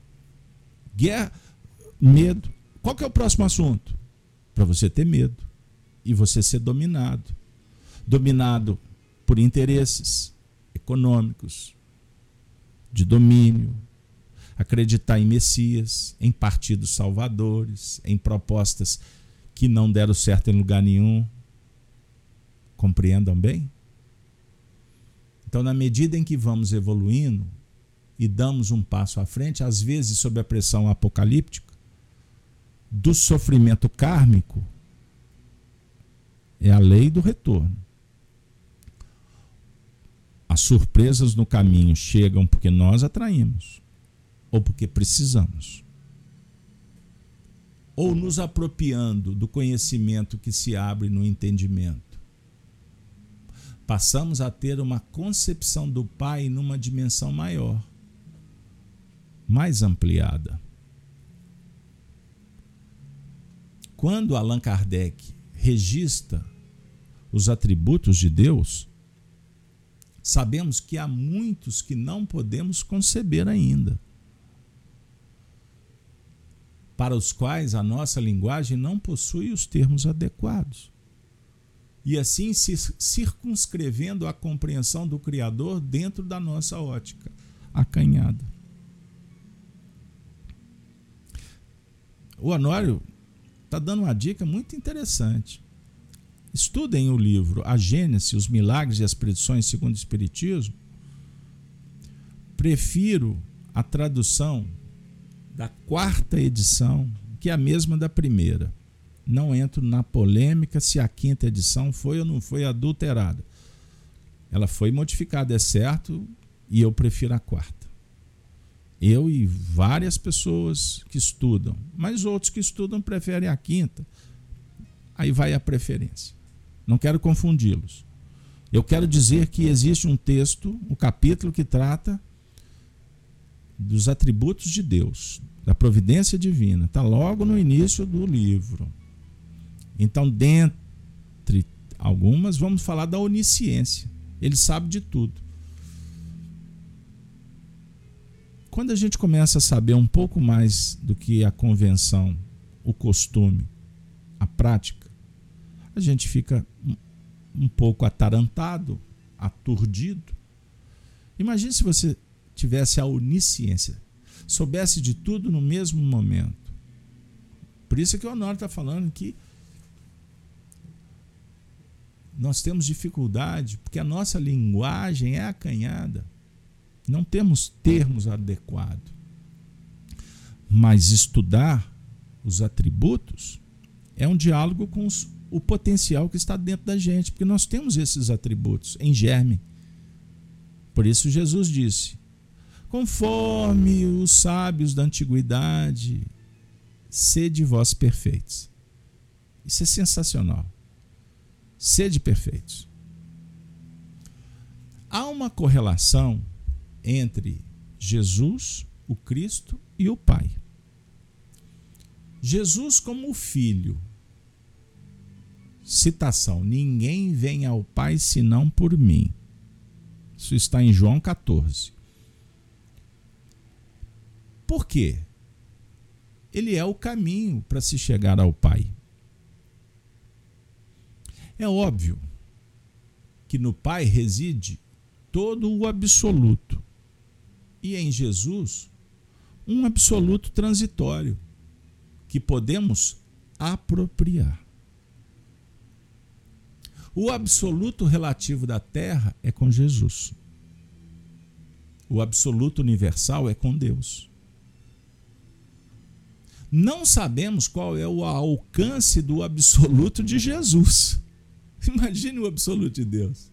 Guerra, medo. Qual que é o próximo assunto? Para você ter medo e você ser dominado. Dominado por interesses econômicos, de domínio, acreditar em Messias, em partidos salvadores, em propostas que não deram certo em lugar nenhum. Compreendam bem? Então, na medida em que vamos evoluindo e damos um passo à frente, às vezes sob a pressão apocalíptica, do sofrimento kármico, é a lei do retorno. As surpresas no caminho chegam porque nós atraímos ou porque precisamos. Ou nos apropriando do conhecimento que se abre no entendimento. Passamos a ter uma concepção do Pai numa dimensão maior, mais ampliada. Quando Allan Kardec registra os atributos de Deus, sabemos que há muitos que não podemos conceber ainda, para os quais a nossa linguagem não possui os termos adequados. E assim se circunscrevendo a compreensão do Criador dentro da nossa ótica acanhada. O Honório está dando uma dica muito interessante. Estudem o livro A Gênese, os Milagres e as Predições segundo o Espiritismo. Prefiro a tradução da quarta edição, que é a mesma da primeira. Não entro na polêmica se a quinta edição foi ou não foi adulterada. Ela foi modificada, é certo, e eu prefiro a quarta. Eu e várias pessoas que estudam, mas outros que estudam preferem a quinta. Aí vai a preferência. Não quero confundi-los. Eu quero dizer que existe um texto, um capítulo que trata dos atributos de Deus, da providência divina. Está logo no início do livro. Então, dentre algumas, vamos falar da onisciência. Ele sabe de tudo. Quando a gente começa a saber um pouco mais do que a convenção, o costume, a prática, a gente fica um pouco atarantado, aturdido. Imagine se você tivesse a onisciência, soubesse de tudo no mesmo momento. Por isso é que o Honório está falando que nós temos dificuldade, porque a nossa linguagem é acanhada. Não temos termos adequados. Mas estudar os atributos é um diálogo com os o potencial que está dentro da gente, porque nós temos esses atributos em germe. Por isso Jesus disse: conforme os sábios da antiguidade, sede vós perfeitos. Isso é sensacional. Sede perfeitos. Há uma correlação entre Jesus, o Cristo e o Pai. Jesus, como o Filho, Citação: Ninguém vem ao Pai senão por mim. Isso está em João 14. Por quê? Ele é o caminho para se chegar ao Pai. É óbvio que no Pai reside todo o absoluto e em Jesus um absoluto transitório que podemos apropriar. O absoluto relativo da Terra é com Jesus. O absoluto universal é com Deus. Não sabemos qual é o alcance do absoluto de Jesus. Imagine o absoluto de Deus.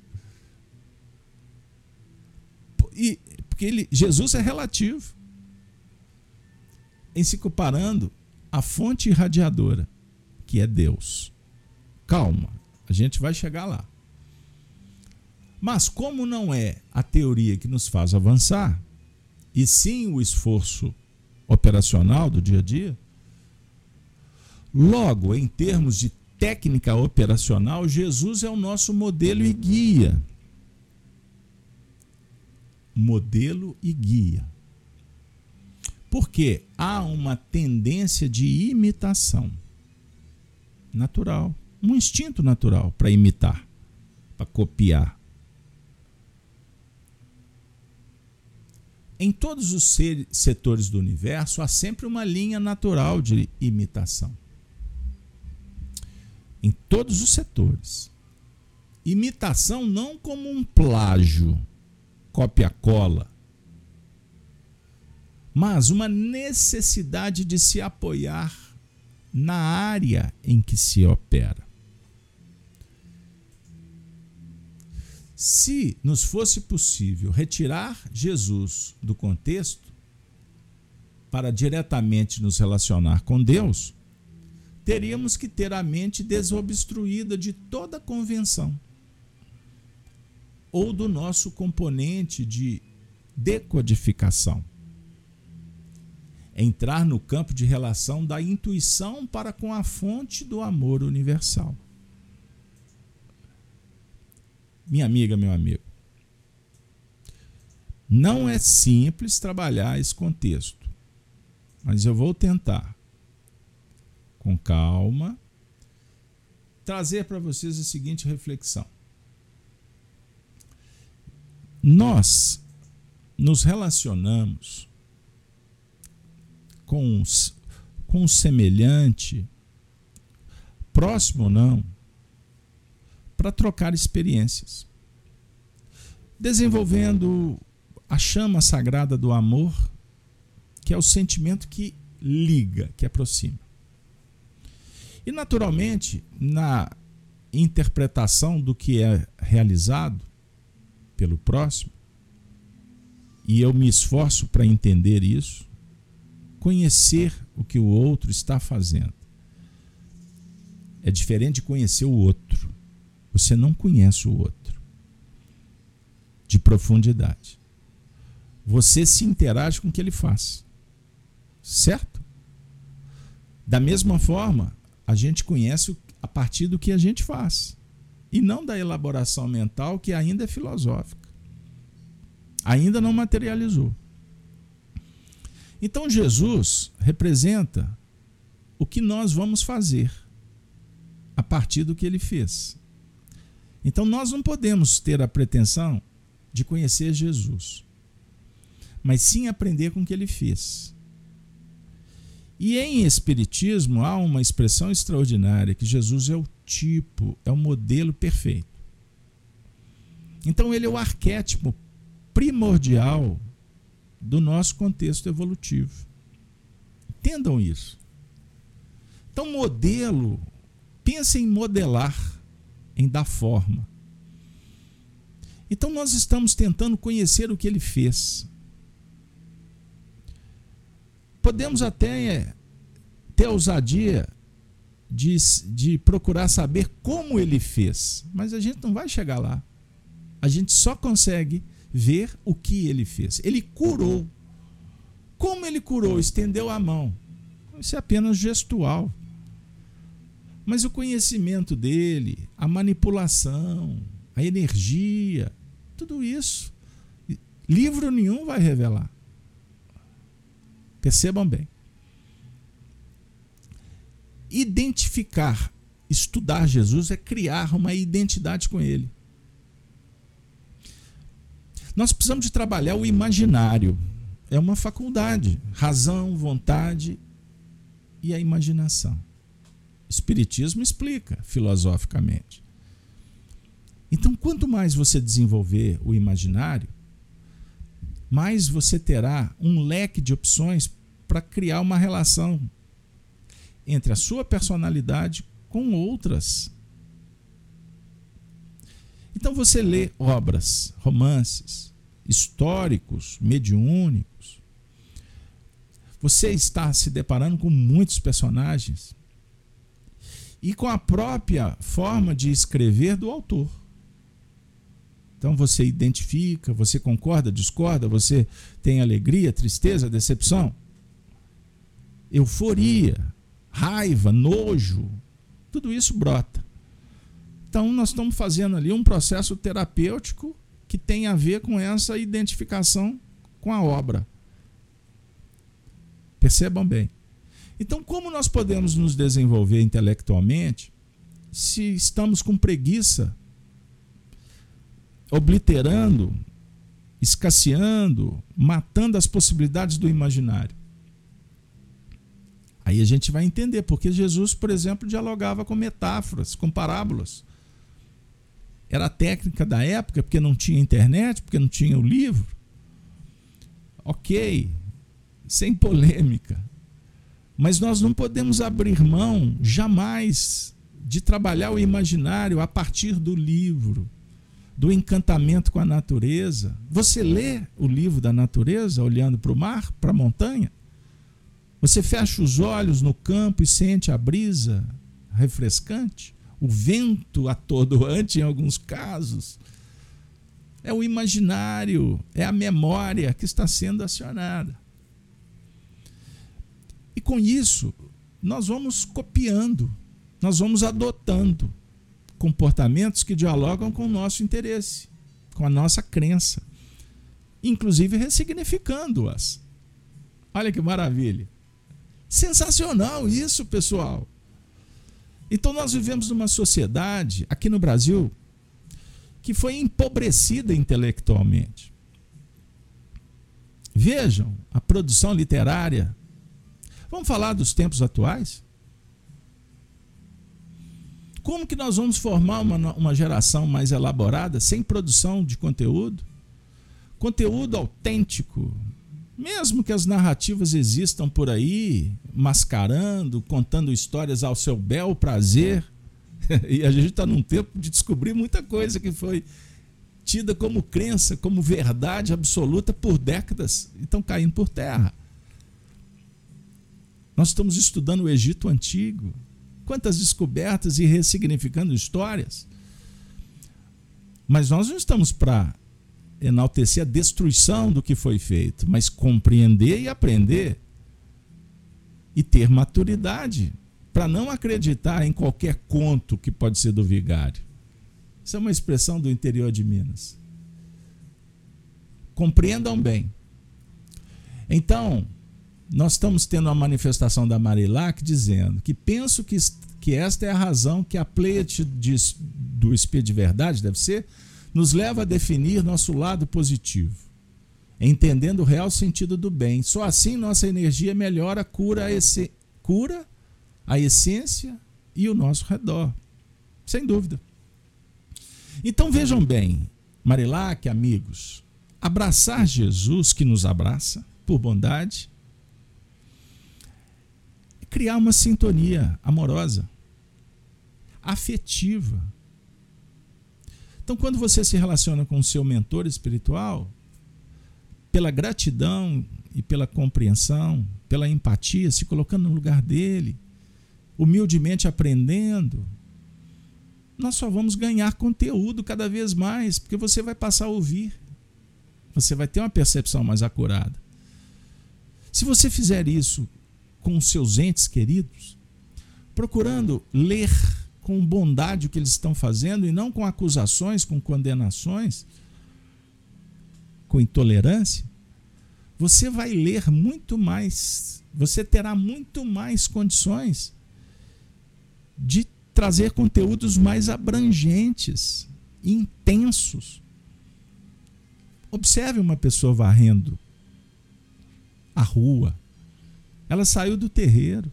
E, porque ele, Jesus é relativo. Em se comparando à fonte irradiadora, que é Deus. Calma, a gente vai chegar lá. Mas, como não é a teoria que nos faz avançar, e sim o esforço operacional do dia a dia, logo, em termos de técnica operacional, Jesus é o nosso modelo e guia. Modelo e guia. Porque há uma tendência de imitação natural, um instinto natural para imitar, para copiar. Em todos os setores do universo há sempre uma linha natural de imitação. Em todos os setores. Imitação não como um plágio, cópia-cola, mas uma necessidade de se apoiar na área em que se opera. Se nos fosse possível retirar Jesus do contexto para diretamente nos relacionar com Deus, teríamos que ter a mente desobstruída de toda convenção ou do nosso componente de decodificação entrar no campo de relação da intuição para com a fonte do amor universal. Minha amiga, meu amigo, não é simples trabalhar esse contexto, mas eu vou tentar, com calma, trazer para vocês a seguinte reflexão. Nós nos relacionamos com, com semelhante, próximo ou não, para trocar experiências. Desenvolvendo a chama sagrada do amor, que é o sentimento que liga, que aproxima. E, naturalmente, na interpretação do que é realizado pelo próximo, e eu me esforço para entender isso, conhecer o que o outro está fazendo. É diferente de conhecer o outro. Você não conhece o outro de profundidade. Você se interage com o que ele faz. Certo? Da mesma forma, a gente conhece a partir do que a gente faz e não da elaboração mental que ainda é filosófica. Ainda não materializou. Então Jesus representa o que nós vamos fazer a partir do que ele fez. Então nós não podemos ter a pretensão de conhecer Jesus, mas sim aprender com o que ele fez. E em Espiritismo há uma expressão extraordinária que Jesus é o tipo, é o modelo perfeito. Então ele é o arquétipo primordial do nosso contexto evolutivo. Entendam isso. Então, modelo, pense em modelar, em dar forma. Então, nós estamos tentando conhecer o que ele fez. Podemos até ter a ousadia de, de procurar saber como ele fez, mas a gente não vai chegar lá. A gente só consegue ver o que ele fez. Ele curou. Como ele curou? Estendeu a mão. Isso é apenas gestual. Mas o conhecimento dele, a manipulação, a energia, tudo isso, livro nenhum vai revelar. Percebam bem. Identificar, estudar Jesus é criar uma identidade com ele. Nós precisamos de trabalhar o imaginário. É uma faculdade, razão, vontade e a imaginação. Espiritismo explica filosoficamente. Então, quanto mais você desenvolver o imaginário, mais você terá um leque de opções para criar uma relação entre a sua personalidade com outras então você lê obras, romances, históricos, mediúnicos. Você está se deparando com muitos personagens e com a própria forma de escrever do autor. Então você identifica, você concorda, discorda, você tem alegria, tristeza, decepção, euforia, raiva, nojo, tudo isso brota. Então nós estamos fazendo ali um processo terapêutico que tem a ver com essa identificação com a obra. Percebam bem. Então, como nós podemos nos desenvolver intelectualmente se estamos com preguiça, obliterando, escasseando, matando as possibilidades do imaginário? Aí a gente vai entender porque Jesus, por exemplo, dialogava com metáforas, com parábolas. Era a técnica da época, porque não tinha internet, porque não tinha o livro. Ok, sem polêmica. Mas nós não podemos abrir mão jamais de trabalhar o imaginário a partir do livro, do encantamento com a natureza. Você lê o livro da natureza olhando para o mar, para a montanha? Você fecha os olhos no campo e sente a brisa refrescante, o vento atordoante em alguns casos. É o imaginário, é a memória que está sendo acionada. Com isso, nós vamos copiando, nós vamos adotando comportamentos que dialogam com o nosso interesse, com a nossa crença, inclusive ressignificando-as. Olha que maravilha! Sensacional isso, pessoal! Então nós vivemos numa sociedade aqui no Brasil que foi empobrecida intelectualmente. Vejam a produção literária Vamos falar dos tempos atuais? Como que nós vamos formar uma, uma geração mais elaborada, sem produção de conteúdo? Conteúdo autêntico, mesmo que as narrativas existam por aí, mascarando, contando histórias ao seu bel prazer, e a gente está num tempo de descobrir muita coisa que foi tida como crença, como verdade absoluta por décadas, e estão caindo por terra. Nós estamos estudando o Egito Antigo. Quantas descobertas e ressignificando histórias. Mas nós não estamos para enaltecer a destruição do que foi feito, mas compreender e aprender. E ter maturidade para não acreditar em qualquer conto que pode ser do vigário. Isso é uma expressão do interior de Minas. Compreendam bem. Então, nós estamos tendo uma manifestação da Marilac dizendo que penso que, que esta é a razão que a Pleiade do Espírito de Verdade, deve ser, nos leva a definir nosso lado positivo, entendendo o real sentido do bem. Só assim nossa energia melhora, cura a, esse, cura a essência e o nosso redor. Sem dúvida. Então vejam bem, Marilac, amigos, abraçar Jesus que nos abraça por bondade criar uma sintonia amorosa, afetiva. Então, quando você se relaciona com o seu mentor espiritual, pela gratidão e pela compreensão, pela empatia, se colocando no lugar dele, humildemente aprendendo, nós só vamos ganhar conteúdo cada vez mais, porque você vai passar a ouvir. Você vai ter uma percepção mais acurada. Se você fizer isso com os seus entes queridos, procurando ler com bondade o que eles estão fazendo e não com acusações, com condenações, com intolerância, você vai ler muito mais, você terá muito mais condições de trazer conteúdos mais abrangentes, intensos. Observe uma pessoa varrendo a rua, ela saiu do terreiro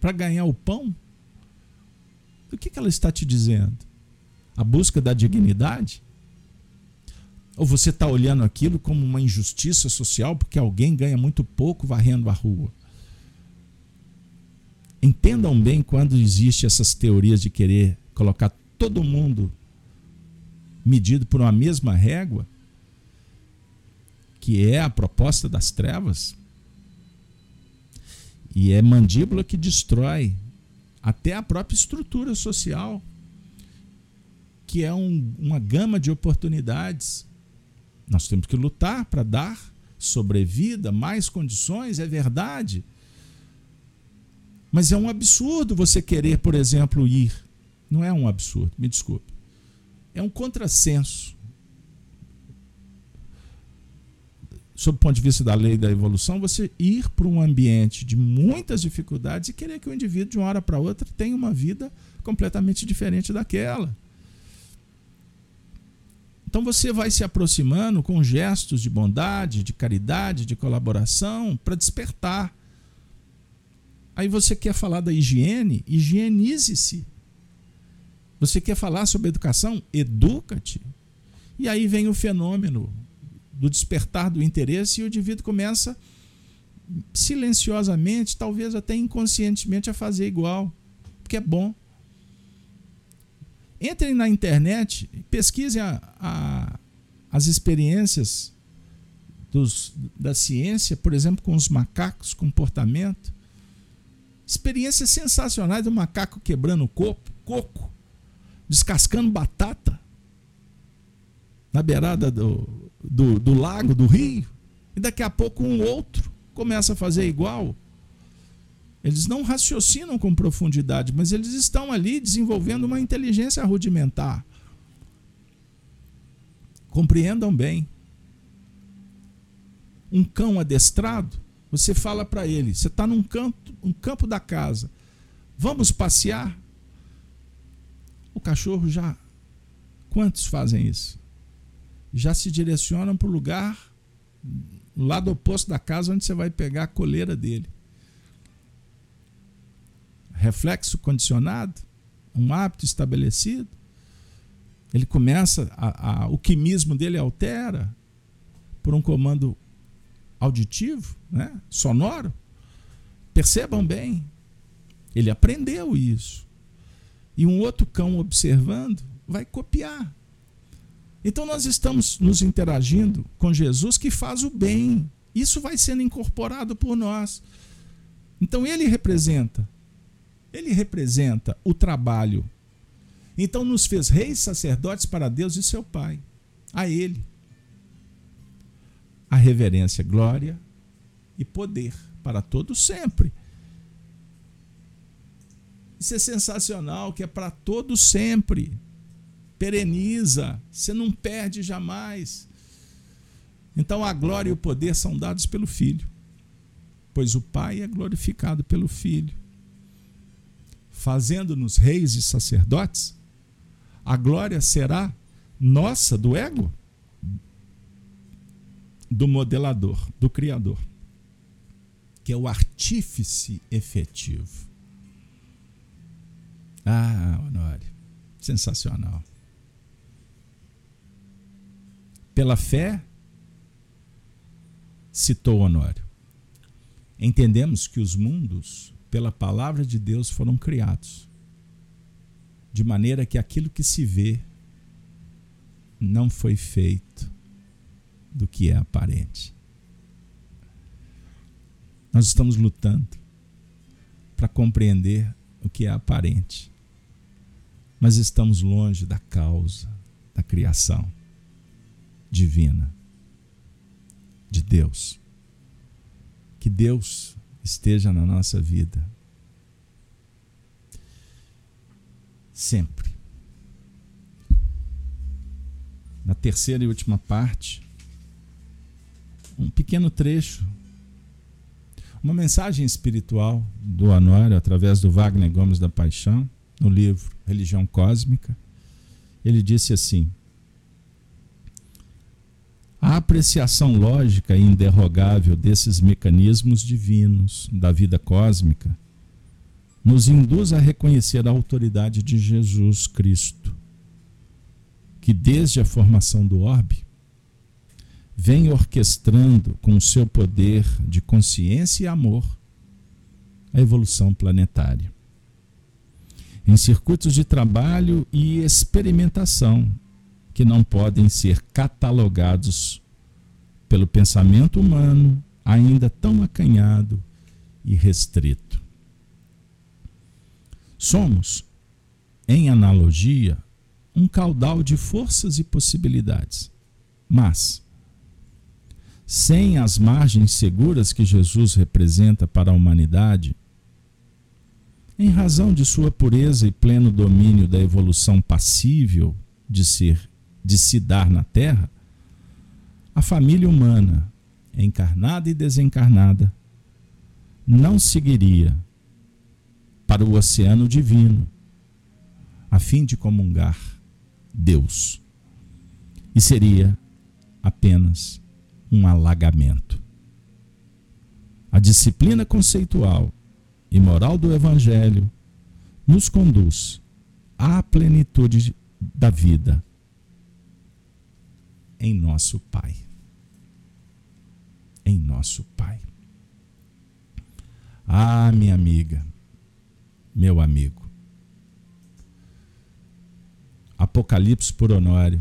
para ganhar o pão. O que, que ela está te dizendo? A busca da dignidade? Ou você está olhando aquilo como uma injustiça social porque alguém ganha muito pouco varrendo a rua? Entendam bem quando existe essas teorias de querer colocar todo mundo medido por uma mesma régua, que é a proposta das trevas. E é mandíbula que destrói até a própria estrutura social que é um, uma gama de oportunidades. Nós temos que lutar para dar sobrevida, mais condições, é verdade. Mas é um absurdo você querer, por exemplo, ir. Não é um absurdo, me desculpe. É um contrassenso. Sob o ponto de vista da lei da evolução, você ir para um ambiente de muitas dificuldades e querer que o indivíduo, de uma hora para outra, tenha uma vida completamente diferente daquela. Então você vai se aproximando com gestos de bondade, de caridade, de colaboração para despertar. Aí você quer falar da higiene, higienize-se. Você quer falar sobre educação? Educa-te. E aí vem o fenômeno do despertar do interesse e o indivíduo começa silenciosamente, talvez até inconscientemente, a fazer igual, porque é bom. Entrem na internet, pesquisem a, a, as experiências dos, da ciência, por exemplo, com os macacos, comportamento. Experiências sensacionais do macaco quebrando coco, coco, descascando batata na beirada do, do, do lago, do rio. E daqui a pouco um outro começa a fazer igual. Eles não raciocinam com profundidade, mas eles estão ali desenvolvendo uma inteligência rudimentar. Compreendam bem. Um cão adestrado, você fala para ele: você está num campo, um campo da casa, vamos passear? O cachorro já. Quantos fazem isso? Já se direcionam para o lugar, lado oposto da casa, onde você vai pegar a coleira dele reflexo condicionado, um hábito estabelecido. Ele começa, a, a, o quimismo dele altera por um comando auditivo, né? sonoro. Percebam bem, ele aprendeu isso. E um outro cão observando vai copiar. Então nós estamos nos interagindo com Jesus que faz o bem. Isso vai sendo incorporado por nós. Então ele representa ele representa o trabalho. Então nos fez reis sacerdotes para Deus e seu Pai. A Ele. A reverência, glória e poder para todos sempre. Isso é sensacional, que é para todos sempre. Pereniza, você não perde jamais. Então a glória e o poder são dados pelo Filho, pois o Pai é glorificado pelo Filho fazendo-nos reis e sacerdotes, a glória será nossa, do ego? Do modelador, do Criador, que é o artífice efetivo. Ah, Honório, sensacional. Pela fé, citou Honório, entendemos que os mundos pela palavra de Deus foram criados. De maneira que aquilo que se vê não foi feito do que é aparente. Nós estamos lutando para compreender o que é aparente, mas estamos longe da causa da criação divina de Deus. Que Deus esteja na nossa vida. Sempre. Na terceira e última parte, um pequeno trecho, uma mensagem espiritual do Honório através do Wagner Gomes da Paixão, no livro Religião Cósmica. Ele disse assim: a apreciação lógica e inderrogável desses mecanismos divinos da vida cósmica nos induz a reconhecer a autoridade de Jesus Cristo, que desde a formação do orbe vem orquestrando com o seu poder de consciência e amor a evolução planetária. Em circuitos de trabalho e experimentação que não podem ser catalogados pelo pensamento humano ainda tão acanhado e restrito. Somos, em analogia, um caudal de forças e possibilidades. Mas, sem as margens seguras que Jesus representa para a humanidade, em razão de sua pureza e pleno domínio da evolução passível de ser de se dar na Terra, a família humana, encarnada e desencarnada, não seguiria para o oceano divino, a fim de comungar Deus. E seria apenas um alagamento. A disciplina conceitual e moral do Evangelho nos conduz à plenitude da vida em nosso Pai. Em nosso Pai. Ah, minha amiga, meu amigo. Apocalipse por Honório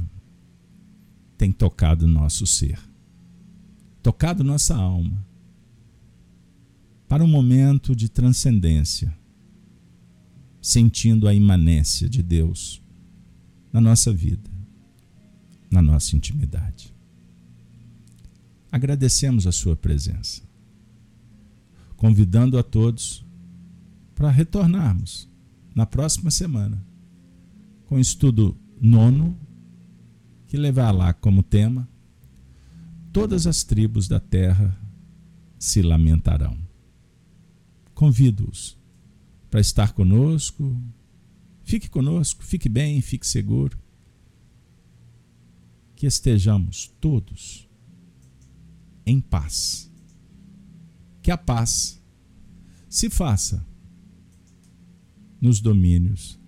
tem tocado nosso ser, tocado nossa alma, para um momento de transcendência, sentindo a imanência de Deus na nossa vida na nossa intimidade. Agradecemos a sua presença, convidando a todos para retornarmos na próxima semana com o estudo nono, que levará lá como tema Todas as tribos da terra se lamentarão. Convido-os para estar conosco. Fique conosco, fique bem, fique seguro que estejamos todos em paz. Que a paz se faça nos domínios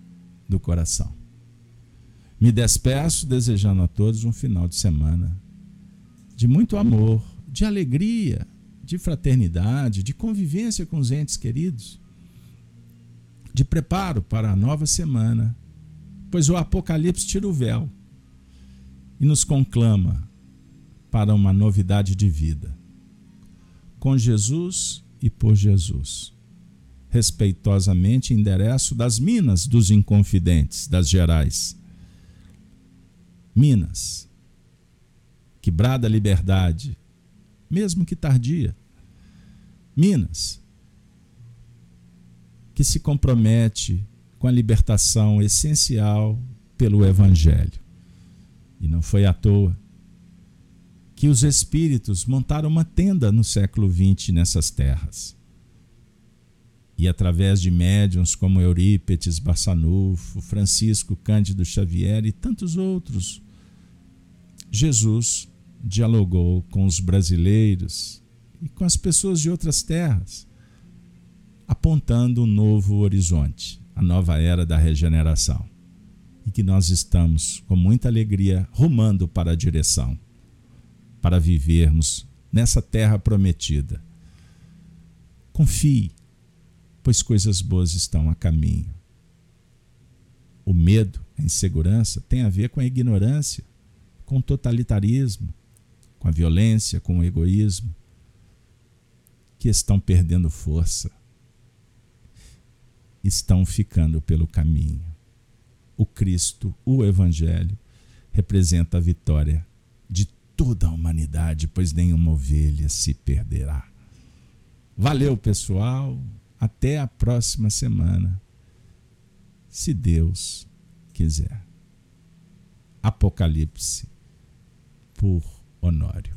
do coração. Me despeço desejando a todos um final de semana de muito amor, de alegria, de fraternidade, de convivência com os entes queridos, de preparo para a nova semana, pois o Apocalipse tira o véu e nos conclama para uma novidade de vida. Com Jesus e por Jesus. Respeitosamente endereço das Minas dos Inconfidentes, das Gerais. Minas, que brada liberdade, mesmo que tardia. Minas, que se compromete com a libertação essencial pelo Evangelho. E não foi à toa que os espíritos montaram uma tenda no século XX nessas terras. E através de médiuns como Eurípetes Barçanufo, Francisco Cândido Xavier e tantos outros, Jesus dialogou com os brasileiros e com as pessoas de outras terras, apontando um novo horizonte, a nova era da regeneração e que nós estamos com muita alegria rumando para a direção, para vivermos nessa terra prometida. Confie, pois coisas boas estão a caminho. O medo, a insegurança tem a ver com a ignorância, com o totalitarismo, com a violência, com o egoísmo, que estão perdendo força, estão ficando pelo caminho o Cristo, o Evangelho, representa a vitória de toda a humanidade, pois nenhuma ovelha se perderá. Valeu, pessoal. Até a próxima semana, se Deus quiser. Apocalipse por Honório.